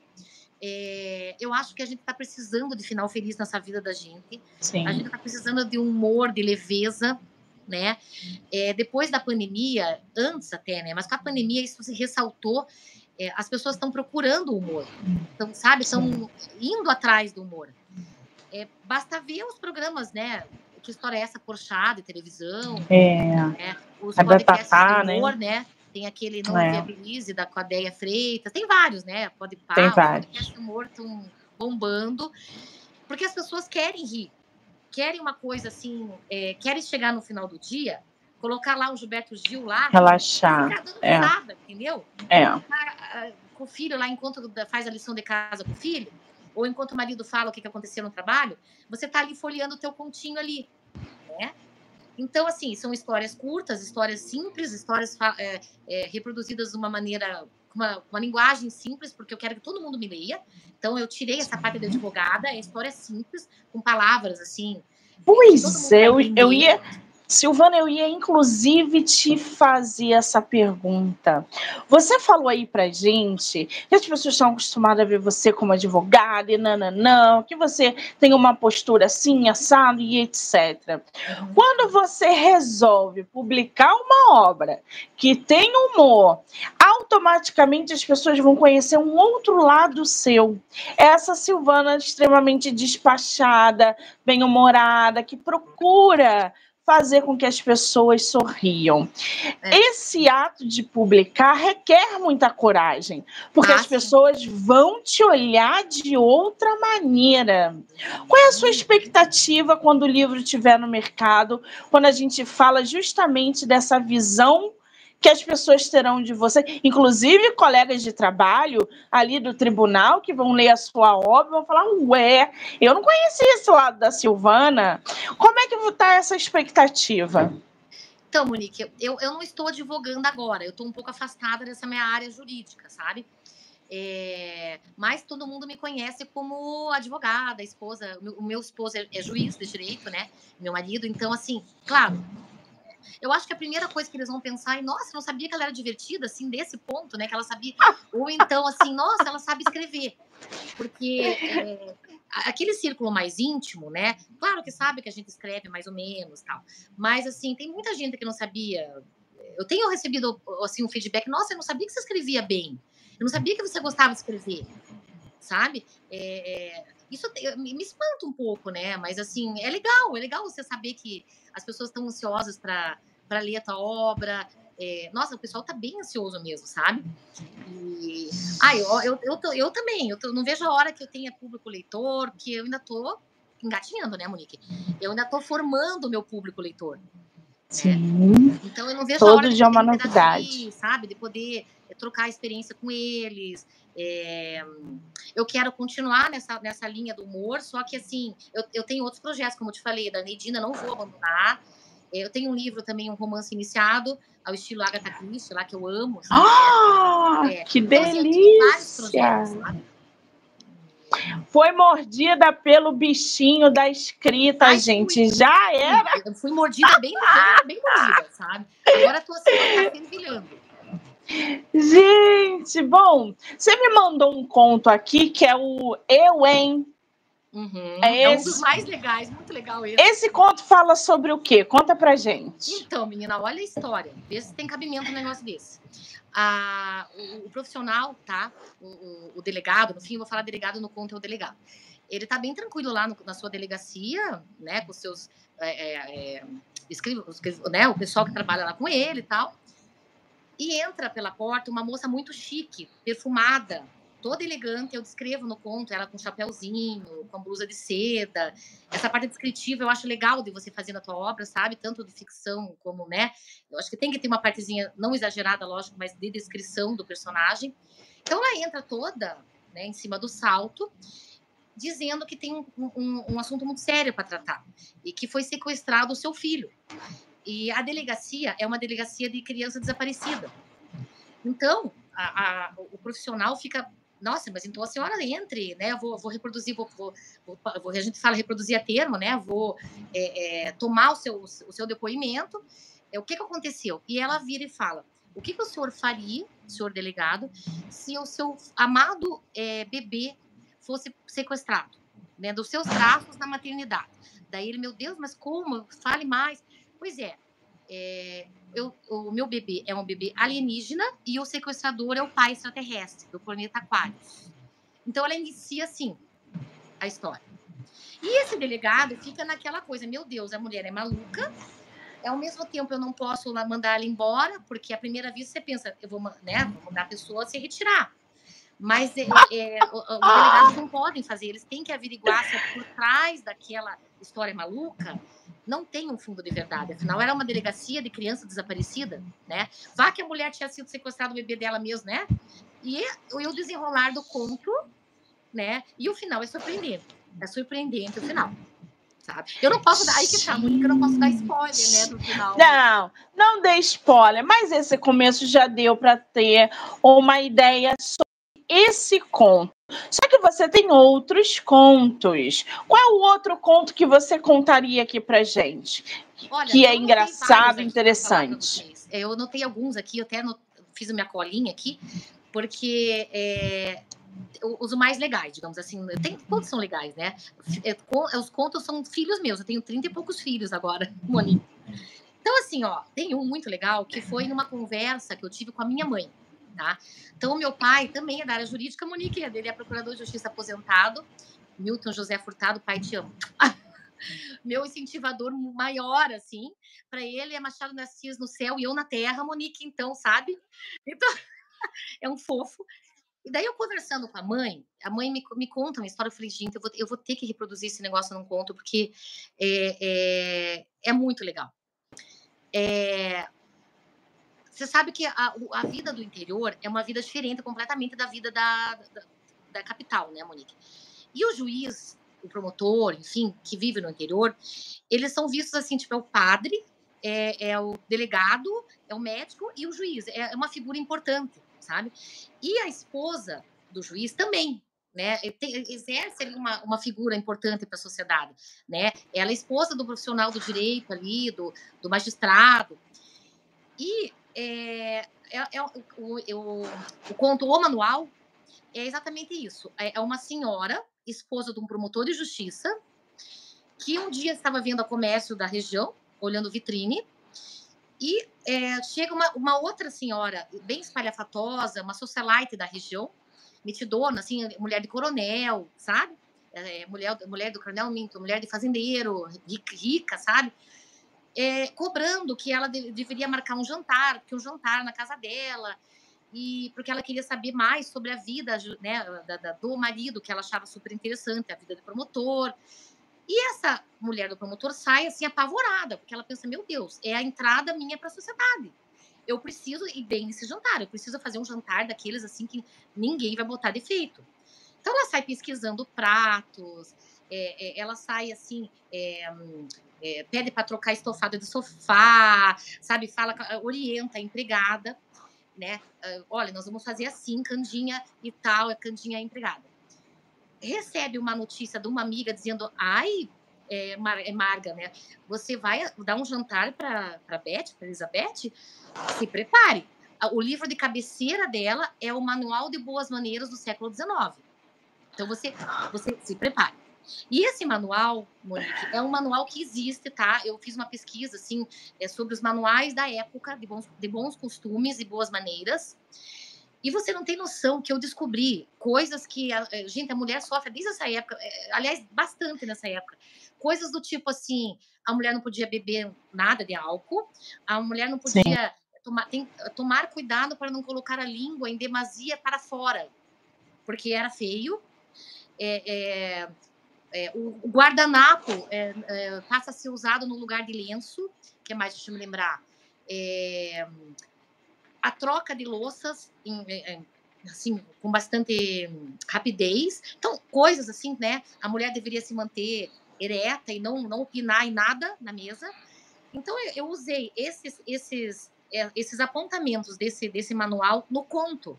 É, eu acho que a gente está precisando de final feliz nessa vida da gente. Sim. A gente está precisando de humor, de leveza, né? É, depois da pandemia, antes até, né? Mas com a pandemia isso se ressaltou. É, as pessoas estão procurando o humor, então, sabe? Estão indo atrás do humor. é, basta ver os programas, né? Que história é essa, Porchat, de televisão. É. Né? Os É da podcasts Tatá, de né? humor, né? Tem aquele Não É. Viabilize, da com a Deia Freitas. Tem vários, né? Pode pá, Tem os vários. podcasts de humor estão bombando. Porque as pessoas querem rir. Querem uma coisa assim, é, querem chegar no final do dia, colocar lá o Gilberto Gil lá, Relaxar. ficar dando é. risada, entendeu? É. Ah, com o filho lá, enquanto da- faz a lição de casa com o filho, ou enquanto o marido fala o que, que aconteceu no trabalho, você tá ali folheando o teu continho ali, né? Então, assim, são histórias curtas, histórias simples, histórias é, é, reproduzidas de uma maneira, com uma, uma linguagem simples, porque eu quero que todo mundo me leia. Então, eu tirei essa parte de advogada, é história simples, com palavras, assim, Pois é, eu, eu ia. Silvana, eu ia inclusive te fazer essa pergunta. Você falou aí pra gente que as pessoas estão acostumadas a ver você como advogada e nananã, que você tem uma postura assim, assado e etc. Uhum. Quando você resolve publicar uma obra que tem humor, automaticamente as pessoas vão conhecer um outro lado seu. Essa Silvana extremamente despachada, bem-humorada, que procura fazer com que as pessoas sorriam. É. Esse ato de publicar requer muita coragem, porque Ah, as pessoas vão te olhar de outra maneira. Qual é a sua expectativa quando o livro estiver no mercado, quando a gente fala justamente dessa visão que as pessoas terão de você, inclusive colegas de trabalho ali do tribunal que vão ler a sua obra vão falar: Ué, eu não conhecia esse lado da Silvana. Como é que está essa expectativa? Então, Monique, eu, eu não estou advogando agora, eu estou um pouco afastada dessa minha área jurídica, sabe? É, mas todo mundo me conhece como advogada, esposa. O meu, meu esposo é, é juiz de direito, né? Meu marido. Então, assim, claro, eu acho que a primeira coisa que eles vão pensar é: nossa, não sabia que ela era divertida, assim, desse ponto, né? Que ela sabia. Ou então, assim, nossa, ela sabe escrever. Porque é, aquele círculo mais íntimo, né? Claro que sabe que a gente escreve mais ou menos tal. Mas, assim, tem muita gente que não sabia. Eu tenho recebido, assim, um feedback: nossa, eu não sabia que você escrevia bem. Eu não sabia que você gostava de escrever. Sabe? É, isso me espanta um pouco, né? Mas, assim, é legal. É legal você saber que as pessoas estão ansiosas para ler a tua obra. É, nossa, o pessoal tá bem ansioso mesmo, sabe? E, ah, eu, eu, eu, tô- eu também. Eu tô- não vejo a hora que eu tenha público leitor, que eu ainda tô engatinhando, né, Monique? Eu ainda tô formando o meu público leitor. Sim. Então eu não vejo Todo a hora de dia é uma novidade. sabe? De poder trocar experiência com eles. É, eu quero continuar nessa, nessa linha do humor, só que assim, eu, eu tenho outros projetos, como eu te falei, da Neidina, não vou abandonar. Eu tenho um livro também, um romance iniciado, ao estilo Agatha Christie, lá que eu amo. sabe? Ah, É. que Então, assim, eu tenho vários projetos, delícia! sabe? Foi mordida pelo bichinho da escrita, Ai, gente. Já era. Eu fui mordida bem, bem, bem mordida, sabe? Agora tô assim, tá fervilhando. Gente, bom, você me mandou um conto aqui que é o Eu, hein? Uhum. É É, um dos mais legais, muito legal esse. Esse conto fala sobre o quê? Conta pra gente. Então, menina, olha a história. Vê se tem cabimento um negócio desse. Ah, o, o profissional, tá? O, o- o delegado, no fim, eu vou falar delegado no conto é o delegado. Ele tá bem tranquilo lá no- na sua delegacia, né? Com os seus. É, é, é, né, o pessoal que trabalha lá com ele e tal. E entra pela porta uma moça muito chique, perfumada, toda elegante. Eu descrevo no conto ela com chapéuzinho, com blusa de seda. Essa parte descritiva eu acho legal de você fazer na tua obra, sabe? Tanto de ficção como, né? Eu acho que tem que ter uma partezinha não exagerada, lógico, mas de descrição do personagem. Então ela entra toda, né, em cima do salto, dizendo que tem um, um, um assunto muito sério para tratar e que foi sequestrado o seu filho. E a delegacia é uma delegacia de criança desaparecida. Então, a- a- o profissional fica, nossa, mas então a senhora entre, né? Eu vou, vou reproduzir, vou, vou, vou- a gente fala reproduzir a termo, né? Vou é, é, tomar o seu, o seu depoimento. É, o que, que aconteceu? E ela vira e fala: o que, que o senhor faria, senhor delegado, se o seu amado é, bebê fosse sequestrado, né? Dos seus braços na maternidade. Daí ele, meu Deus, mas como? Fale mais. Pois é, é, eu- o meu bebê é um bebê alienígena e o sequestrador é o pai extraterrestre do planeta Aquarius. Então ela inicia assim a história. E esse delegado fica naquela coisa, meu Deus, a mulher é maluca, ao mesmo tempo eu não posso mandar ela embora, porque à primeira vista você pensa, eu vou, né, vou mandar a pessoa se retirar. Mas é, é, os delegados não podem fazer, eles têm que averiguar se é por trás daquela história maluca não tem um fundo de verdade. Afinal, era uma delegacia de criança desaparecida, né? Vá que a mulher tinha sido sequestrada, o bebê dela mesmo, né? E o desenrolar do conto, né? E o final é surpreendente. É surpreendente o final. Sabe? Eu não posso dar. Aí que tá, Mônica, eu não posso dar spoiler, né? Do final. Não, não dê spoiler, mas esse começo já deu para ter uma ideia esse conto. Só que você tem outros contos. Qual é o outro conto que você contaria aqui pra gente? Olha, que é engraçado, interessante. Eu notei alguns aqui, eu até fiz a minha colinha aqui, porque é, os mais legais, digamos assim. Tem, todos são legais, né? É, os contos são filhos meus. Eu tenho 30 e poucos filhos agora, Monique. Então, assim, ó, tem um muito legal que foi numa conversa que eu tive com a minha mãe tá? Então, meu pai também é da área jurídica, Monique, ele é procurador de justiça aposentado. Milton José Furtado, pai, te amo. meu incentivador maior, assim, para ele é Machado Nascias no céu e eu na terra, Monique, então, sabe? Então, é um fofo. E daí eu conversando com a mãe, a mãe me, me conta uma história, eu falei, gente, eu vou, eu vou ter que reproduzir esse negócio num conto, porque é, é, é muito legal. É, você sabe que a, a vida do interior é uma vida diferente completamente da vida da, da, da capital, né, Monique? E o juiz, o promotor, enfim, que vive no interior, eles são vistos assim, tipo, é o padre, é, é, o delegado, é o médico e o juiz. É uma figura importante, sabe? E a esposa do juiz também, né? Exerce uma, uma figura importante para a sociedade, né? Ela é esposa do profissional do direito ali, do, do magistrado. E é, é, é o, o, o, conto O Manual é exatamente isso. É, é uma senhora, esposa de um promotor de justiça, que um dia estava vendo a comércio da região, olhando vitrine, e é, chega uma, uma, outra senhora, bem espalhafatosa, uma socialite da região, metidona, assim, mulher de coronel, sabe? É, mulher, mulher do coronel Minto, mulher de fazendeiro, rica, sabe? É, cobrando que ela de, deveria marcar um jantar, porque um jantar na casa dela, e porque ela queria saber mais sobre a vida né, da, da, do marido, que ela achava super interessante, a vida do promotor. E essa mulher do promotor sai assim apavorada, porque ela pensa: meu Deus, é a entrada minha para a sociedade. Eu preciso ir bem nesse jantar, eu preciso fazer um jantar daqueles assim que ninguém vai botar defeito. Então ela sai pesquisando pratos, é, é, ela sai assim, é, é, pede para trocar estofado de sofá, sabe? Fala, orienta a empregada, né? Uh, olha, nós vamos fazer assim, Candinha e tal, é Candinha a empregada. Recebe uma notícia de uma amiga dizendo, ai, é, Mar é Marga, né? Você vai dar um jantar para Beth, para Elizabeth? Se prepare. O livro de cabeceira dela é o Manual de Boas Maneiras do século XIX. Então você, você se prepare. E esse manual, Monique, é um manual que existe, tá? Eu fiz uma pesquisa, assim, é, sobre os manuais da época de bons, de bons costumes e boas maneiras. E você não tem noção que eu descobri coisas que, a, eh, gente, a mulher sofre desde essa época, é, aliás, bastante nessa época. Coisas do tipo assim: a mulher não podia beber nada de álcool, a mulher não podia tomar, tem, tomar cuidado para não colocar a língua em demasia para fora, porque era feio. É, é, é, o, guardanapo é, é, passa a ser usado no lugar de lenço, que é mais, deixa eu me lembrar, é, a troca de louças em, em, assim, com bastante rapidez. Então, coisas assim, né? A mulher deveria se manter ereta e não, não opinar em nada na mesa. Então, eu, eu usei esses, esses, é, esses apontamentos desse, desse manual no conto.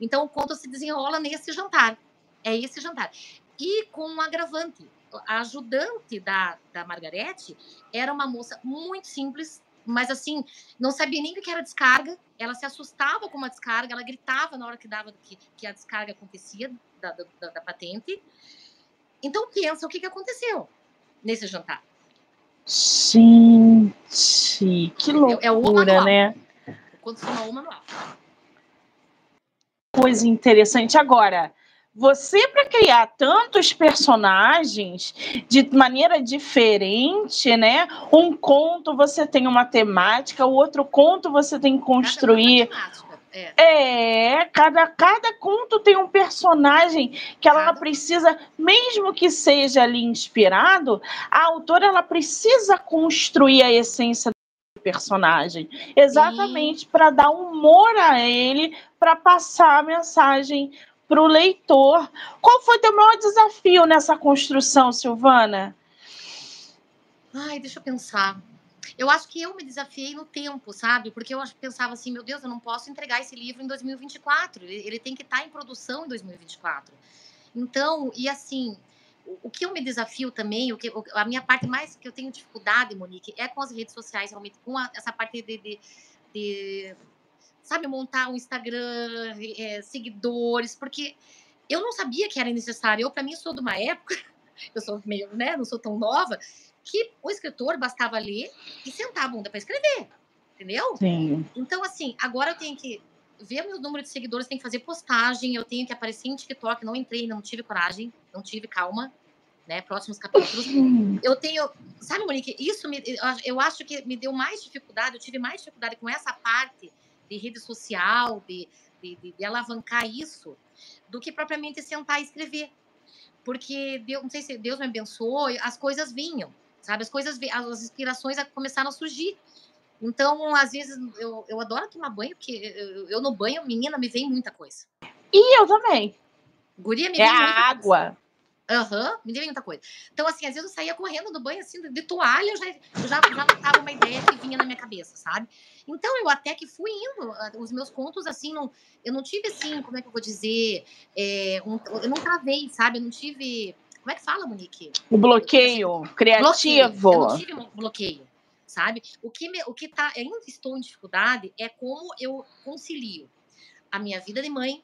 Então, o conto se desenrola nesse jantar. É esse jantar. E com um agravante. A ajudante da, da Margarete era uma moça muito simples, mas assim, não sabia nem o que era descarga. Ela se assustava com uma descarga, ela gritava na hora que dava que, que a descarga acontecia da, da, da patente. Então pensa o que, que aconteceu nesse jantar. Gente, que loucura, é, o manual. né? Chama o manual. Coisa interessante. Agora, você para criar tantos personagens de maneira diferente, né? Um conto você tem uma temática, o outro conto você tem que construir. É. é, cada, cada conto tem um personagem que ela precisa, mesmo que seja ali inspirado, a autora ela precisa construir a essência do personagem, exatamente para dar humor a ele, para passar a mensagem para o leitor. Qual foi teu maior desafio nessa construção, Silvana? Ai, deixa eu pensar. Eu acho que eu me desafiei no tempo, sabe? Porque eu pensava assim, meu Deus, eu não posso entregar esse livro em 2024. Ele, tem que estar em produção em 2024. Então, e assim, o, o que eu me desafio também, o que, a minha parte mais que eu tenho dificuldade, Monique, é com as redes sociais, realmente, com a, essa parte de, de, de, sabe, montar um Instagram, é, seguidores, porque eu não sabia que era necessário. Eu, para mim, sou de uma época, eu sou meio, né, não sou tão nova, que o escritor bastava ler e sentar a bunda para escrever, entendeu? Sim. Então, assim, agora eu tenho que ver meu número de seguidores, tenho que fazer postagem, eu tenho que aparecer em TikTok, não entrei, não tive coragem, não tive calma, né? Próximos capítulos. Eu tenho, sabe, Monique, isso me, eu acho que me deu mais dificuldade, eu tive mais dificuldade com essa parte de rede social, de, de, de, de alavancar isso, do que propriamente sentar e escrever. Porque Deus, não sei se Deus me abençoou, as coisas vinham sabe? As coisas, as inspirações começaram a surgir. Então, às vezes, eu, eu adoro tomar banho, porque eu, eu no banho, menina, me vem muita coisa. E eu também. Guria, me é vem muita água. Coisa. Aham, uhum, me deu muita coisa. Então, assim, às vezes eu saía correndo do banho, assim, de toalha, eu já, eu já, já notava uma ideia que vinha na minha cabeça, sabe? Então, eu até que fui indo, ah, os meus contos, assim, não, eu não tive, assim, como é que eu vou dizer, é, um, eu não travei, sabe? Eu não tive como é que fala, Monique? O bloqueio criativo. Bloqueio. Eu não tive um bloqueio, sabe? O que, me, o que tá, ainda estou em dificuldade é como eu concilio a minha vida de mãe,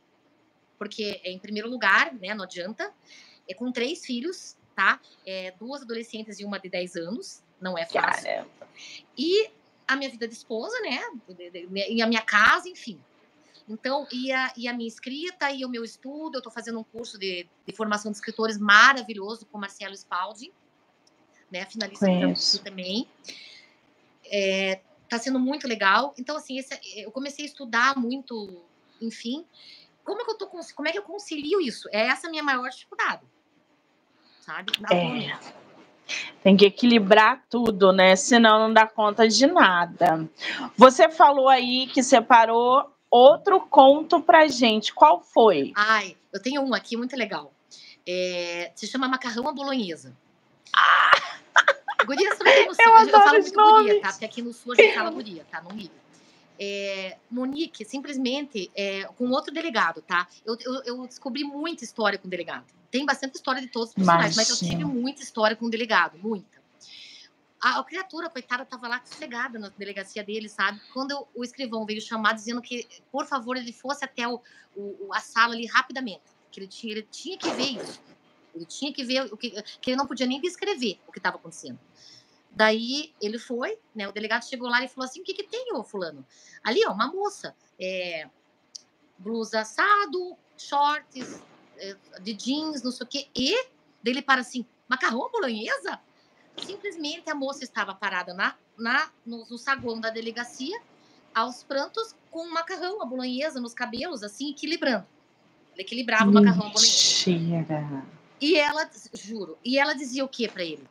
porque é em primeiro lugar, né? Não adianta. É com três filhos, tá? É, duas adolescentes e uma de 10 anos. Não é fácil. Caramba. E a minha vida de esposa, né? E a minha casa, enfim. Então, e a, e a minha escrita e o meu estudo, eu estou fazendo um curso de, de, formação de escritores maravilhoso com Marcelo Spaldi, né, finalista também. É, tá sendo muito legal. Então, assim, esse, eu comecei a estudar muito, enfim. Como é que eu tô, como é que eu concilio isso? É essa a minha maior dificuldade, sabe? É. Tem que equilibrar tudo, né? Senão não dá conta de nada. Você falou aí que separou outro conto pra gente. Qual foi? Ai, eu tenho um aqui muito legal. É, se chama Macarrão à Bolonhesa. Ah! Guria, você não tem noção. Eu, eu, eu falo muito nomes. guria, tá? Porque aqui no sul a gente fala guria, tá? No milho. É, Monique, simplesmente, é, com outro delegado, tá? Eu, eu, eu, descobri muita história com o delegado. Tem bastante história de todos os personagens, mas, mas eu tive muita história com o delegado, muita. A, a criatura, coitada, estava lá sossegada na delegacia dele, sabe? Quando o escrivão veio chamar, dizendo que, por favor, ele fosse até o, o, a sala ali rapidamente, que ele tinha, ele tinha que ver isso. Ele tinha que ver o que, que ele não podia nem descrever o que estava acontecendo. Daí ele foi, né? O delegado chegou lá e falou assim: o que, que tem, ô fulano? Ali, ó, uma moça, é, blusa assado, shorts, é, de jeans, não sei o quê. E dele para assim: macarrão bolonhesa? Simplesmente a moça estava parada na, na, no, no saguão da delegacia, aos prantos, com um macarrão, a bolonhesa nos cabelos, assim, equilibrando. Ele equilibrava o macarrão bolonhesa. E ela, juro, e ela dizia o que para ele?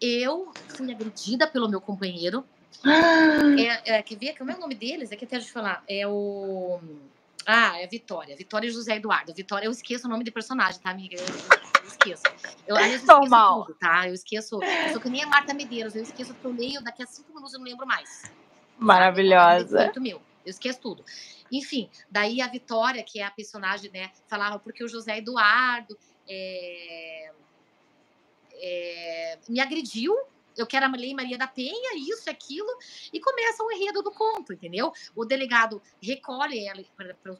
Eu fui agredida pelo meu companheiro. é, é, quer ver? Como é o nome deles? É que até de falar. É o. Ah, é Vitória. Vitória e José Eduardo. Vitória, eu esqueço o nome de personagem, tá, amiga? Eu, eu esqueço. Eu, aliás, eu Normal. tudo, tá? Eu esqueço. Eu sou que nem a Marta Medeiros. Eu esqueço que eu leio, daqui a cinco minutos eu não lembro mais. Maravilhosa. Muito meu. Eu esqueço tudo. Enfim, daí a Vitória, que é a personagem, né, falava porque o José Eduardo é, é, me agrediu eu quero a Lei Maria da Penha, isso, aquilo, e começa o enredo do conto, entendeu? O delegado recolhe ela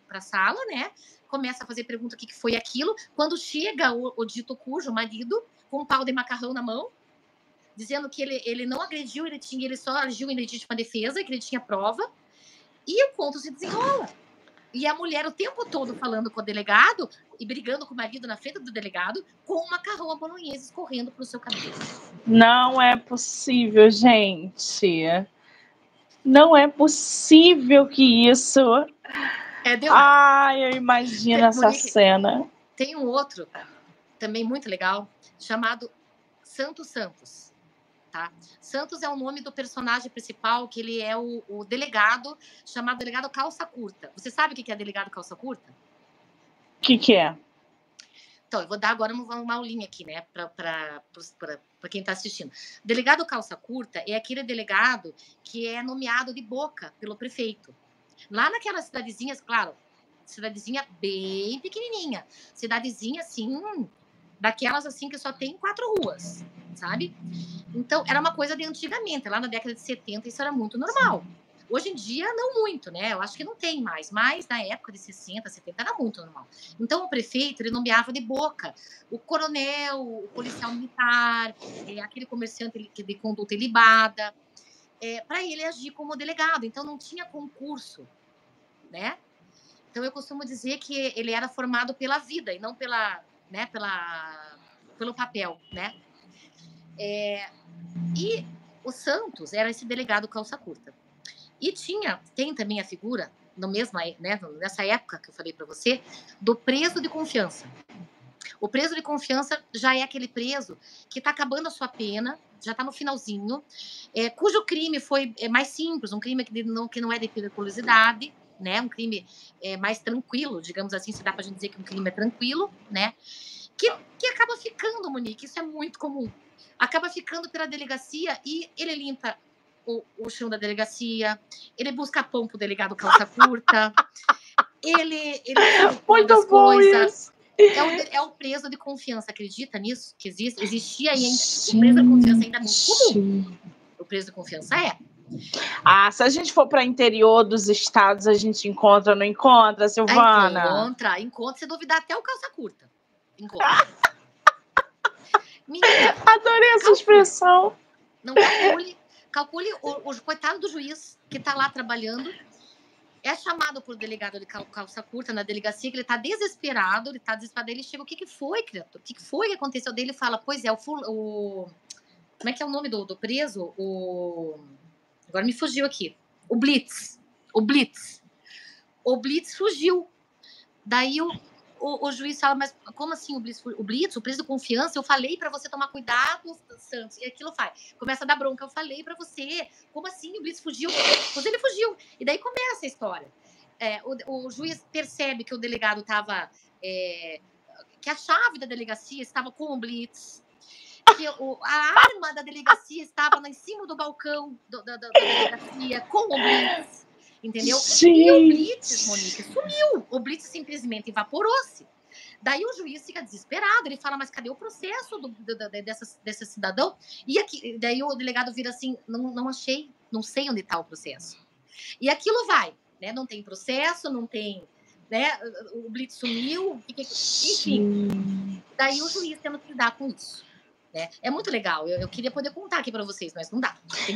para a sala, né? Começa a fazer pergunta o que, que foi aquilo. Quando chega o, o dito cujo, o marido, com um pau de macarrão na mão, dizendo que ele, ele não agrediu, ele, tinha, ele só agiu em legítima defesa, que ele tinha prova, e o conto se desenrola. E a mulher o tempo todo falando com o delegado e brigando com o marido na frente do delegado com um macarrão à bolonhesa escorrendo pro seu cabelo. Não é possível, gente. Não é possível que isso. É. Ai, eu imagino essa Monique, cena. Tem um outro também muito legal chamado Santos Santos. Tá? Santos é o nome do personagem principal, que ele é o, o delegado, chamado delegado calça curta. Você sabe o que é delegado calça curta? Que, que é? Então, eu vou dar agora uma, uma aulinha aqui, né, para quem está assistindo. Delegado calça curta é aquele delegado que é nomeado de boca pelo prefeito. Lá naquelas cidadezinhas, claro, cidadezinha bem pequenininha, cidadezinha assim, daquelas assim que só tem quatro ruas, sabe? Então, era uma coisa de antigamente, lá na década de 70 isso era muito normal. Hoje em dia, não muito, né? Eu acho que não tem mais, mas na época de 60, 70 era muito normal. Então, o prefeito, ele nomeava de boca o coronel, o policial militar, é, aquele comerciante de conduta ilibada, é, para ele agir como delegado. Então, não tinha concurso, né? Então, eu costumo dizer que ele era formado pela vida e não pela, né, pela, pelo papel, né? É, e o Santos era esse delegado calça curta. E tinha, tem também a figura, no mesmo, né, nessa época que eu falei para você, do preso de confiança. O preso de confiança já é aquele preso que está acabando a sua pena, já está no finalzinho, é, cujo crime foi é, mais simples, um crime que não, que não é de periculosidade, né, um crime é, mais tranquilo, digamos assim, se dá para a gente dizer que um crime é tranquilo, né, que, que acaba ficando, Monique, isso é muito comum, acaba ficando pela delegacia e ele limpa o, o chão da delegacia, ele busca pão pro delegado calça curta, ele, ele Muito bom coisas. É o, é o preso de confiança, acredita nisso? Que existe, existia e o preso de confiança ainda é muito comum. O preso de confiança é. Ah, se a gente for para interior dos estados, a gente encontra, não encontra, Silvana? Encontra, encontra. Se duvidar, até o calça curta. Encontra. Menina, Adorei essa expressão. Não calcule Calcule o, o coitado do juiz que está lá trabalhando, é chamado por delegado de calça curta na delegacia, que ele está desesperado, ele está desesperado, ele chega, o que, que foi, criatura? O que, que foi que aconteceu dele? Ele fala, pois é, o, o, como é que é o nome do, do preso? O, agora me fugiu aqui. O Blitz. O Blitz. O Blitz fugiu. Daí o, o, o, juiz fala, mas como assim o Blitz, o Blitz, o preço de confiança? Eu falei para você tomar cuidado, Santos. E aquilo faz. Começa a dar bronca. Eu falei para você. Como assim o Blitz fugiu? Pois ele fugiu. E daí começa a história. É, o, o, juiz percebe que o delegado estava. É, que a chave da delegacia estava com o Blitz. Que o, a arma da delegacia estava lá em cima do balcão do, da, da, da delegacia com o Blitz entendeu? Sim. E o Blitz, Monique, sumiu. O Blitz simplesmente evaporou-se. Daí o juiz fica desesperado, ele fala, mas cadê o processo do, do, do, dessa, desse cidadão? E aqui, daí o delegado vira assim, não, não achei, não sei onde está o processo. E aquilo vai, né? Não tem processo, não tem, né? O Blitz sumiu, enfim. Sim. Daí o juiz tendo que lidar com isso. Né? É muito legal. Eu, eu queria poder contar aqui para vocês, mas não dá.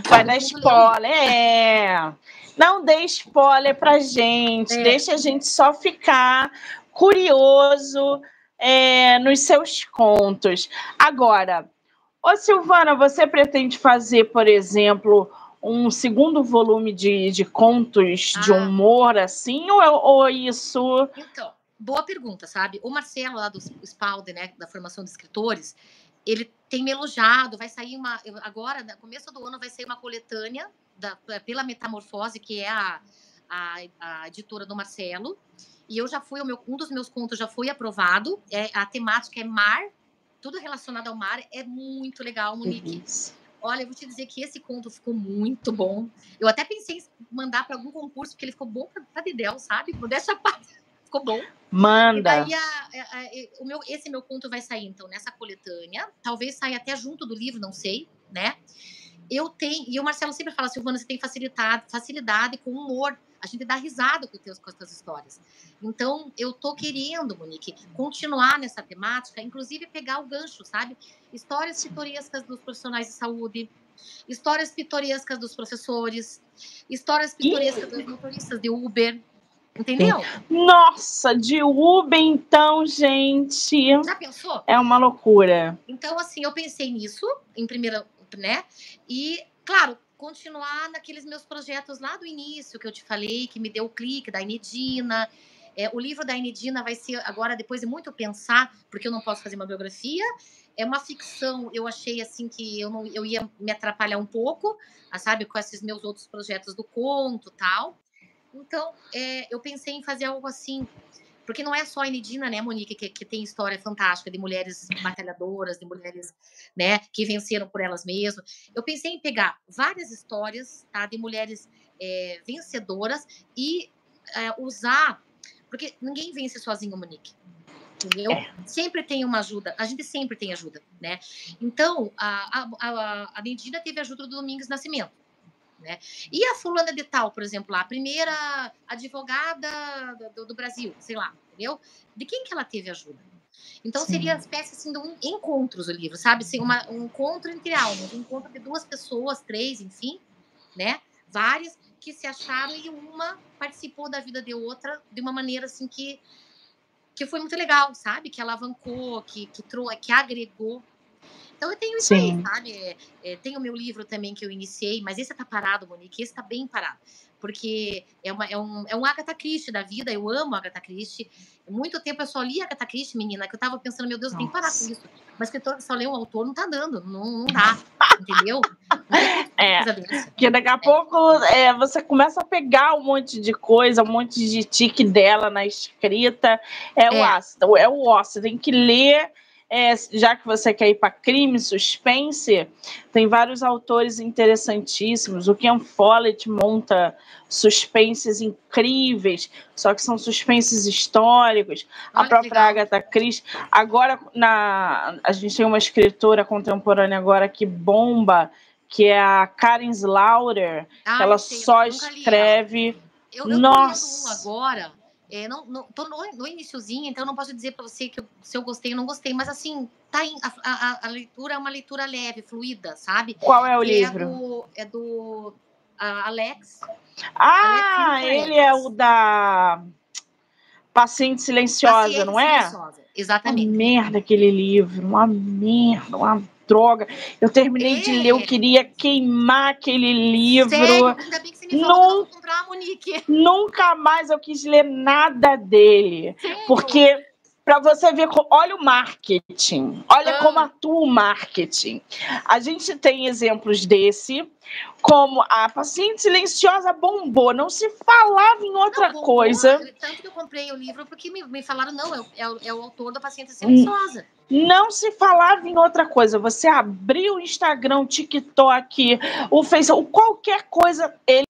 Vai dar spoiler, é. Não dê spoiler pra gente. É. Deixa a gente só ficar curioso é, nos seus contos. Agora, ô Silvana, você pretende fazer, por exemplo, um segundo volume de, de contos ah. de humor, assim, ou, ou isso. Então, boa pergunta, sabe? O Marcelo, lá do Spalde, né, da formação de escritores, ele tem me elogiado, vai sair uma. Agora, no começo do ano, vai sair uma coletânea da, pela Metamorfose, que é a, a, a, editora do Marcelo. E eu já fui, o meu, um dos meus contos já foi aprovado. É, a temática é mar, tudo relacionado ao mar. É muito legal, Monique. Olha, eu vou te dizer que esse conto ficou muito bom. Eu até pensei em mandar para algum concurso, porque ele ficou bom para Didel, sabe? Modéstia parte ficou bom. Manda. E daí a, a, a, o meu, esse meu conto vai sair então nessa coletânea, talvez saia até junto do livro, não sei, né? Eu tenho, e o Marcelo sempre fala, Silvana, você tem facilidade, facilidade com humor. A gente dá risada com, teus, com as tuas histórias. Então, eu tô querendo, Monique, continuar nessa temática, inclusive pegar o gancho, sabe? Histórias pitorescas dos profissionais de saúde, histórias pitorescas dos professores, histórias pitorescas dos motoristas de Uber, Entendeu? Nossa, de Uber, então, gente. Já pensou? É uma loucura. Então, assim, eu pensei nisso, em primeira, né? E, claro, continuar naqueles meus projetos lá do início que eu te falei, que me deu o clique da Inedina. É, o livro da Inedina vai ser agora, depois de muito pensar, porque eu não posso fazer uma biografia. É uma ficção, eu achei assim que eu, não, eu ia me atrapalhar um pouco, sabe, com esses meus outros projetos do conto tal. Então, é, eu pensei em fazer algo assim, porque não é só a Enidina, né, Monique, que, que, tem história fantástica de mulheres batalhadoras, de mulheres, né, que venceram por elas mesmas. Eu pensei em pegar várias histórias, tá, de mulheres é, vencedoras e é, usar, porque ninguém vence sozinho, Monique. Entendeu? É. Sempre tem uma ajuda. A gente sempre tem ajuda, né? Então, a, a, a, a Medina teve ajuda do Domingos Nascimento. Né? E a fulana de tal, por exemplo, a primeira advogada do, do Brasil, sei lá, entendeu? De quem que ela teve ajuda? Então Sim. seria uma espécie assim, de um encontros o livro, sabe? Assim, uma, um encontro entre almas, um encontro de duas pessoas, três, enfim, né? Várias que se acharam e uma participou da vida de outra de uma maneira assim que que foi muito legal, sabe? Que alavancou, que que, trou que agregou então eu tenho isso Sim. aí, sabe? É, tem o meu livro também que eu iniciei, mas esse tá parado, Monique, esse tá bem parado. Porque é, uma, é, um, é um Agatha Christie da vida, eu amo Agatha Christie. Muito tempo eu só li Agatha Christie, menina, que eu tava pensando, meu Deus, tem que parar com isso. Mas escritor que só lê um autor não tá dando, não, não dá, entendeu? é, porque daqui a é. pouco é, você começa a pegar um monte de coisa, um monte de tique dela na escrita. É, é. o ácido, é o ócio, tem que ler é, já que você quer ir para crime, suspense, tem vários autores interessantíssimos. O Ken Follett monta suspenses incríveis, só que são suspenses históricos. Olha, a própria legal. Agatha Christie. Agora, na, a gente tem uma escritora contemporânea agora que bomba, que é a Karen Slaughter. Ah, ela só escreve. Eu, eu Nossa. agora é, não, não, tô no, no iníciozinho, então não posso dizer para você que eu, se eu gostei ou não gostei, mas assim, tá a, a, a, leitura é uma leitura leve, fluida, sabe? Qual é o que é livro? É do, é do Alex. Ah, Alex ele é o da Paciente Silenciosa, Paciente não é? Silenciosa. Exatamente. Uma merda aquele livro, uma merda, uma droga. Eu terminei é. de ler, eu queria queimar aquele livro. Sério? Ainda bem que você me falou Nunca, comprar, Monique. Nunca mais eu quis ler nada dele. Sério? Porque para você ver, olha o marketing, olha ah. como atua o marketing. A gente tem exemplos desse, como a paciente silenciosa bombou, não se falava em outra não, coisa. Tanto que eu comprei o livro porque me, me falaram, não, é, é, é, o autor da paciente silenciosa. Não se falava em outra coisa. Você abriu o Instagram, o TikTok, o Facebook, qualquer coisa, ele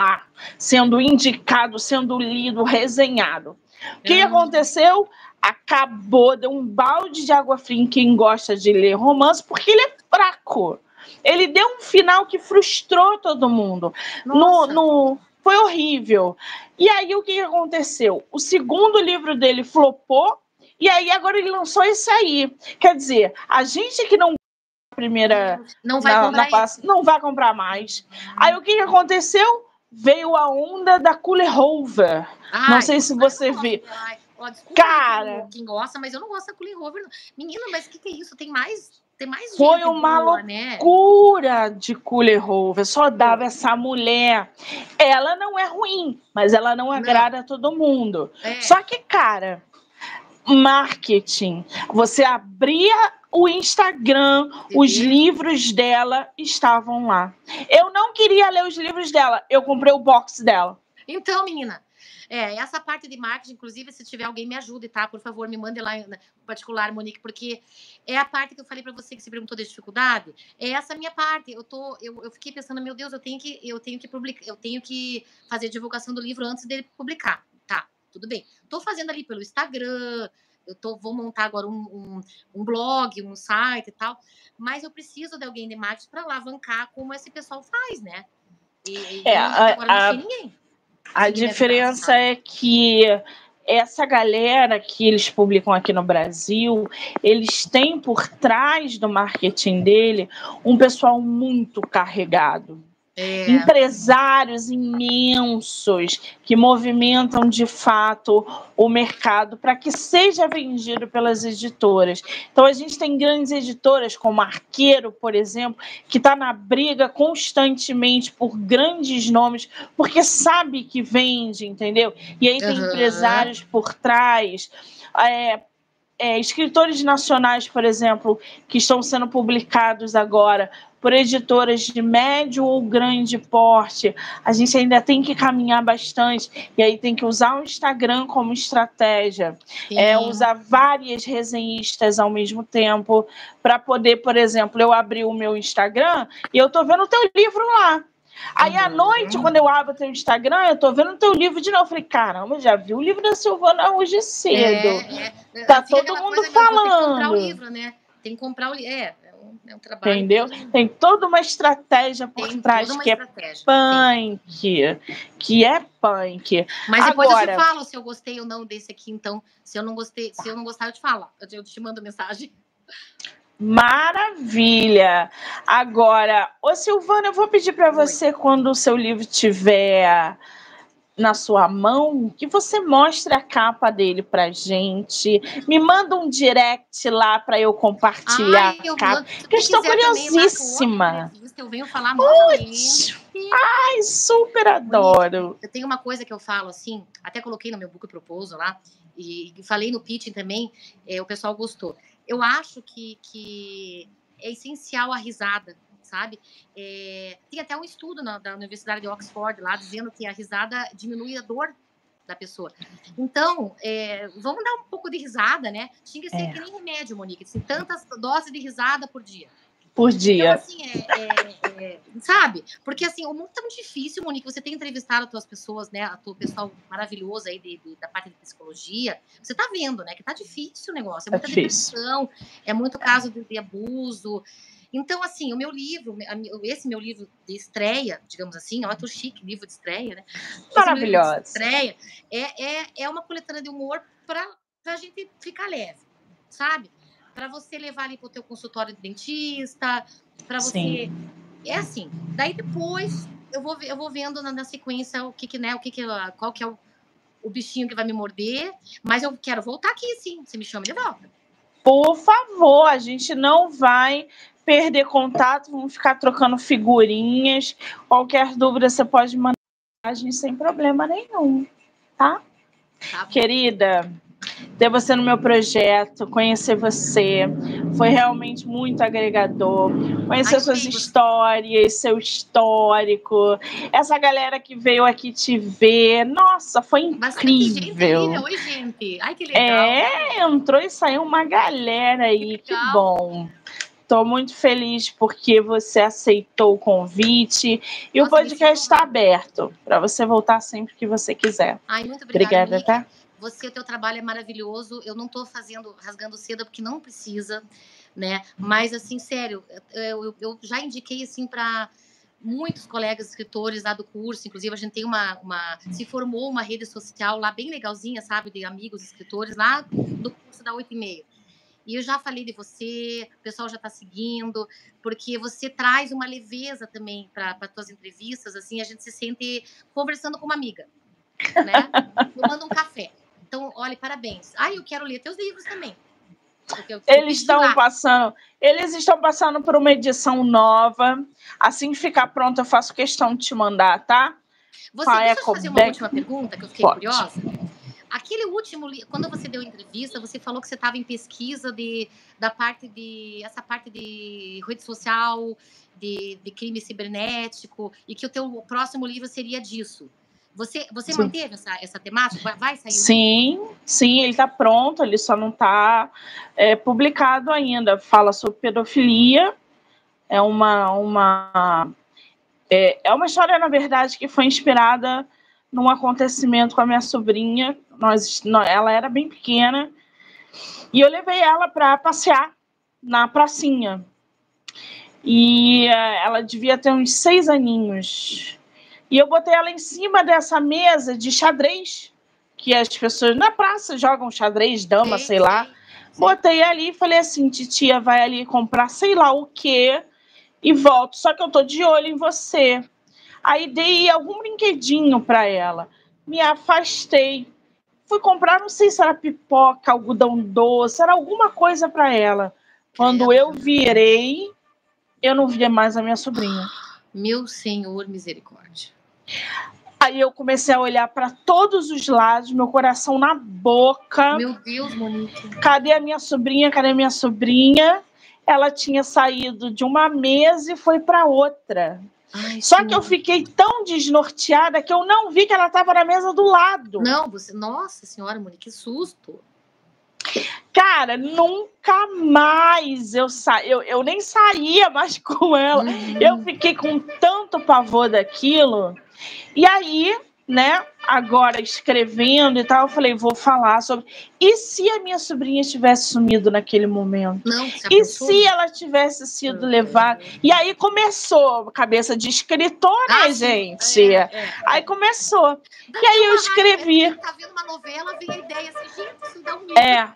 lá, sendo indicado, sendo lido, resenhado. O que aconteceu? acabou, deu um balde de água fria em quem gosta de ler romance, porque ele é fraco. Ele deu um final que frustrou todo mundo. No, no, foi horrível. E aí o que aconteceu? O segundo livro dele flopou, e aí agora ele lançou esse aí. Quer dizer, a gente que não primeira não vai, na, comprar, na, não vai comprar mais. Aí o que, que aconteceu? Veio a onda da Kulehover. Não sei se você viu. Ó, desculpa Cara, quem gosta, mas eu não gosto da. Não. Menina, mas o que, que é isso? Tem mais tem mais Foi uma boa, né? loucura né? de Cooler Rover, só dava essa mulher. Ela não é ruim, mas ela não agrada não. a todo mundo. É. Só que, cara, marketing. Você abria o Instagram, os livros dela estavam lá. Eu não queria ler os livros dela, eu comprei o box dela. Então, menina, é, essa parte de marketing, inclusive, se tiver alguém, me ajude, tá? Por favor, me mande lá no particular, Monique, porque é a parte que eu falei para você que se perguntou da dificuldade. É essa minha parte. Eu tô, eu, eu fiquei pensando, meu Deus, eu tenho que, eu tenho que publicar, eu tenho que fazer a divulgação do livro antes dele publicar. Tudo bem. Tô fazendo ali pelo Instagram, eu tô, vou montar agora um, um, um, blog, um site e tal, mas eu preciso de alguém de marketing para alavancar como esse pessoal faz, né? E, é, agora a, não tem ninguém. A diferença é que essa galera que eles publicam aqui no Brasil, eles têm por trás do marketing dele um pessoal muito carregado. É. empresários imensos que movimentam de fato o mercado para que seja vendido pelas editoras. Então a gente tem grandes editoras como Arqueiro, por exemplo, que está na briga constantemente por grandes nomes, porque sabe que vende, entendeu? E aí tem uhum. empresários por trás. É, é, escritores nacionais, por exemplo, que estão sendo publicados agora por editoras de médio ou grande porte, a gente ainda tem que caminhar bastante e aí tem que usar o Instagram como estratégia, é, usar várias resenhistas ao mesmo tempo para poder, por exemplo, eu abrir o meu Instagram e eu tô vendo o teu livro lá. Aí à noite, quando eu abro o teu Instagram, eu tô vendo o teu livro de novo. Eu falei, caramba, já vi o livro da Silvana hoje cedo. É, é. Tá todo mundo falando. Tem que comprar o livro, né? Tem que comprar o livro. É, é um, é um trabalho. Entendeu? Tem toda uma estratégia por Tem trás que é punk. Que é punk. Mas depois Agora, eu te falo se eu gostei ou não desse aqui, então. Se eu não gostei, se eu não gostar, eu te falo. Eu te mando mensagem. Maravilha! Agora, ô Silvana, eu vou pedir para você, quando o seu livro tiver na sua mão, que você mostre a capa dele pra gente. Me manda um direct lá para eu compartilhar Ai, a capa. que eu estou curiosíssima. eu venho falar muito. Ai, super adoro. Eu tenho uma coisa que eu falo assim, até coloquei no meu book proposal lá, e falei no pitching também, é, o pessoal gostou eu acho que, que é essencial a risada, sabe? É, tem até um estudo na, da Universidade de Oxford lá dizendo que a risada diminui a dor da pessoa. Então, é, vamos dar um pouco de risada, né? Tinha que ser é. que nem remédio, Monique, assim, tantas doses de risada por dia por dia. Então, assim, é, é, é, sabe? Porque, assim, o mundo tá muito difícil, Monique. Você tem entrevistado as tuas pessoas, né? A tua pessoal maravilhoso aí de, de, da parte de psicologia. Você tá vendo, né? Que tá difícil o negócio. É muita é depressão, é muito caso de, de, abuso. Então, assim, o meu livro, esse meu livro de estreia, digamos assim, ó, tô chique, livro de estreia, né? Maravilhoso. estreia é, é, é uma coletânea de humor para a gente ficar leve, sabe? Para você levar ali para o teu consultório de dentista, para você. Sim. É assim. Daí depois eu vou, eu vou vendo na, na sequência o que, que né, o que, que qual que é o, o bichinho que vai me morder, mas eu quero voltar aqui, sim. Você me chama de volta. Por favor, a gente não vai perder contato, vamos ficar trocando figurinhas. Qualquer dúvida você pode mandar mensagem sem problema nenhum, tá? tá Querida, ter você no meu projeto, conhecer você, foi realmente muito agregador. Conhecer Ai, suas histórias, seu histórico, essa galera que veio aqui te ver, nossa, foi incrível. Gente, Oi, gente. Ai, que legal. É, entrou e saiu uma galera aí, que, que bom. Estou muito feliz porque você aceitou o convite e Nossa, o podcast está aberto para você voltar sempre que você quiser. Ai, muito obrigada. Obrigada, tá? Você, o teu trabalho é maravilhoso. Eu não estou fazendo, rasgando seda porque não precisa, né? Mas, assim, sério, eu, eu já indiquei, assim, para muitos colegas escritores lá do curso, inclusive a gente tem uma, uma, se formou uma rede social lá bem legalzinha, sabe, de amigos escritores lá do curso da oito e meia. E eu já falei de você, o pessoal já está seguindo, porque você traz uma leveza também para as tuas entrevistas, assim, a gente se sente conversando com uma amiga, né? Tomando um café. Então, olha, parabéns. Ah, eu quero ler teus livros também. eles estão passando, eles estão passando por uma edição nova. Assim que ficar pronto, eu faço questão de te mandar, tá? Você deixa eu fazer uma última pergunta que eu fiquei Pode. curiosa. Aquele último, quando você deu entrevista, você falou que você estava em pesquisa de, da parte de essa parte de rede social, de, de crime cibernético e que o teu próximo livro seria disso. Você, você manteve essa, essa temática? Vai, vai sair? Sim, sim, ele está pronto, ele só não está é, publicado ainda. Fala sobre pedofilia. É uma, uma, é, é uma história, na verdade, que foi inspirada num acontecimento com a minha sobrinha. Nós, ela era bem pequena e eu levei ela para passear na pracinha. E é, ela devia ter uns seis aninhos. E eu botei ela em cima dessa mesa de xadrez, que as pessoas na praça jogam xadrez, dama, sei lá. Botei ali e falei assim: titia vai ali comprar sei lá o quê e volto. Só que eu tô de olho em você. Aí dei algum brinquedinho para ela. Me afastei. Fui comprar, não sei se era pipoca, algodão doce, era alguma coisa para ela. Quando eu virei, eu não via mais a minha sobrinha. Meu Senhor, misericórdia. Aí eu comecei a olhar para todos os lados, meu coração na boca. Meu Deus, Monique. Cadê a minha sobrinha? Cadê a minha sobrinha? Ela tinha saído de uma mesa e foi para outra. Ai, Só senhor. que eu fiquei tão desnorteada que eu não vi que ela estava na mesa do lado. Não, você. Nossa senhora, Monique, que susto. Cara, nunca mais eu sa... eu, eu nem saía mais com ela. Uhum. Eu fiquei com tanto pavor daquilo. E aí, né, agora escrevendo e tal, eu falei, vou falar sobre. E se a minha sobrinha tivesse sumido naquele momento? Não, E se ela tivesse sido levada? E aí começou, cabeça de escritor, né, Ah, gente? É, é. Aí começou. Dá E aí eu raiva, escrevi. né? Tá vendo uma novela, vem a ideia assim, gente, isso dá um livro. É,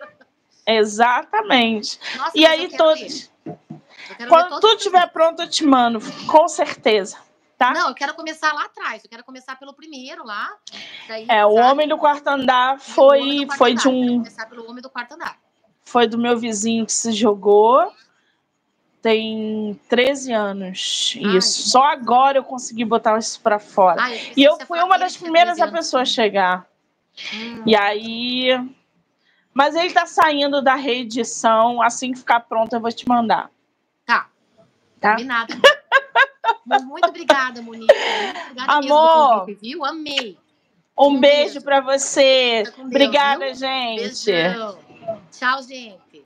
exatamente. Nossa, E aí eu todos. Eu Quando tudo os estiver pronto, eu te mando, com certeza. tá? Não, eu quero começar lá atrás. Eu quero começar pelo primeiro lá. Daí, É, o? Homem do Quarto Andar foi, Quarto foi Andar. de Quero um. começar pelo Homem do Quarto Andar. Foi do meu vizinho que se jogou. Tem 13 anos. Ai, Isso. Só agora eu consegui botar isso pra fora. Ah, esqueci E eu fui uma das primeiras 13 a pessoa a chegar. Hum, E aí. Mas ele tá saindo da reedição. Assim que ficar pronto, eu vou te mandar. Tá. Tá? Combinado. Mas Muito obrigada, Monique. Muito obrigada Amor. convite, viu? Amei. Um, Um beijo beijo. pra você. Deus, Obrigada, viu? gente. Beijão. Tchau, gente.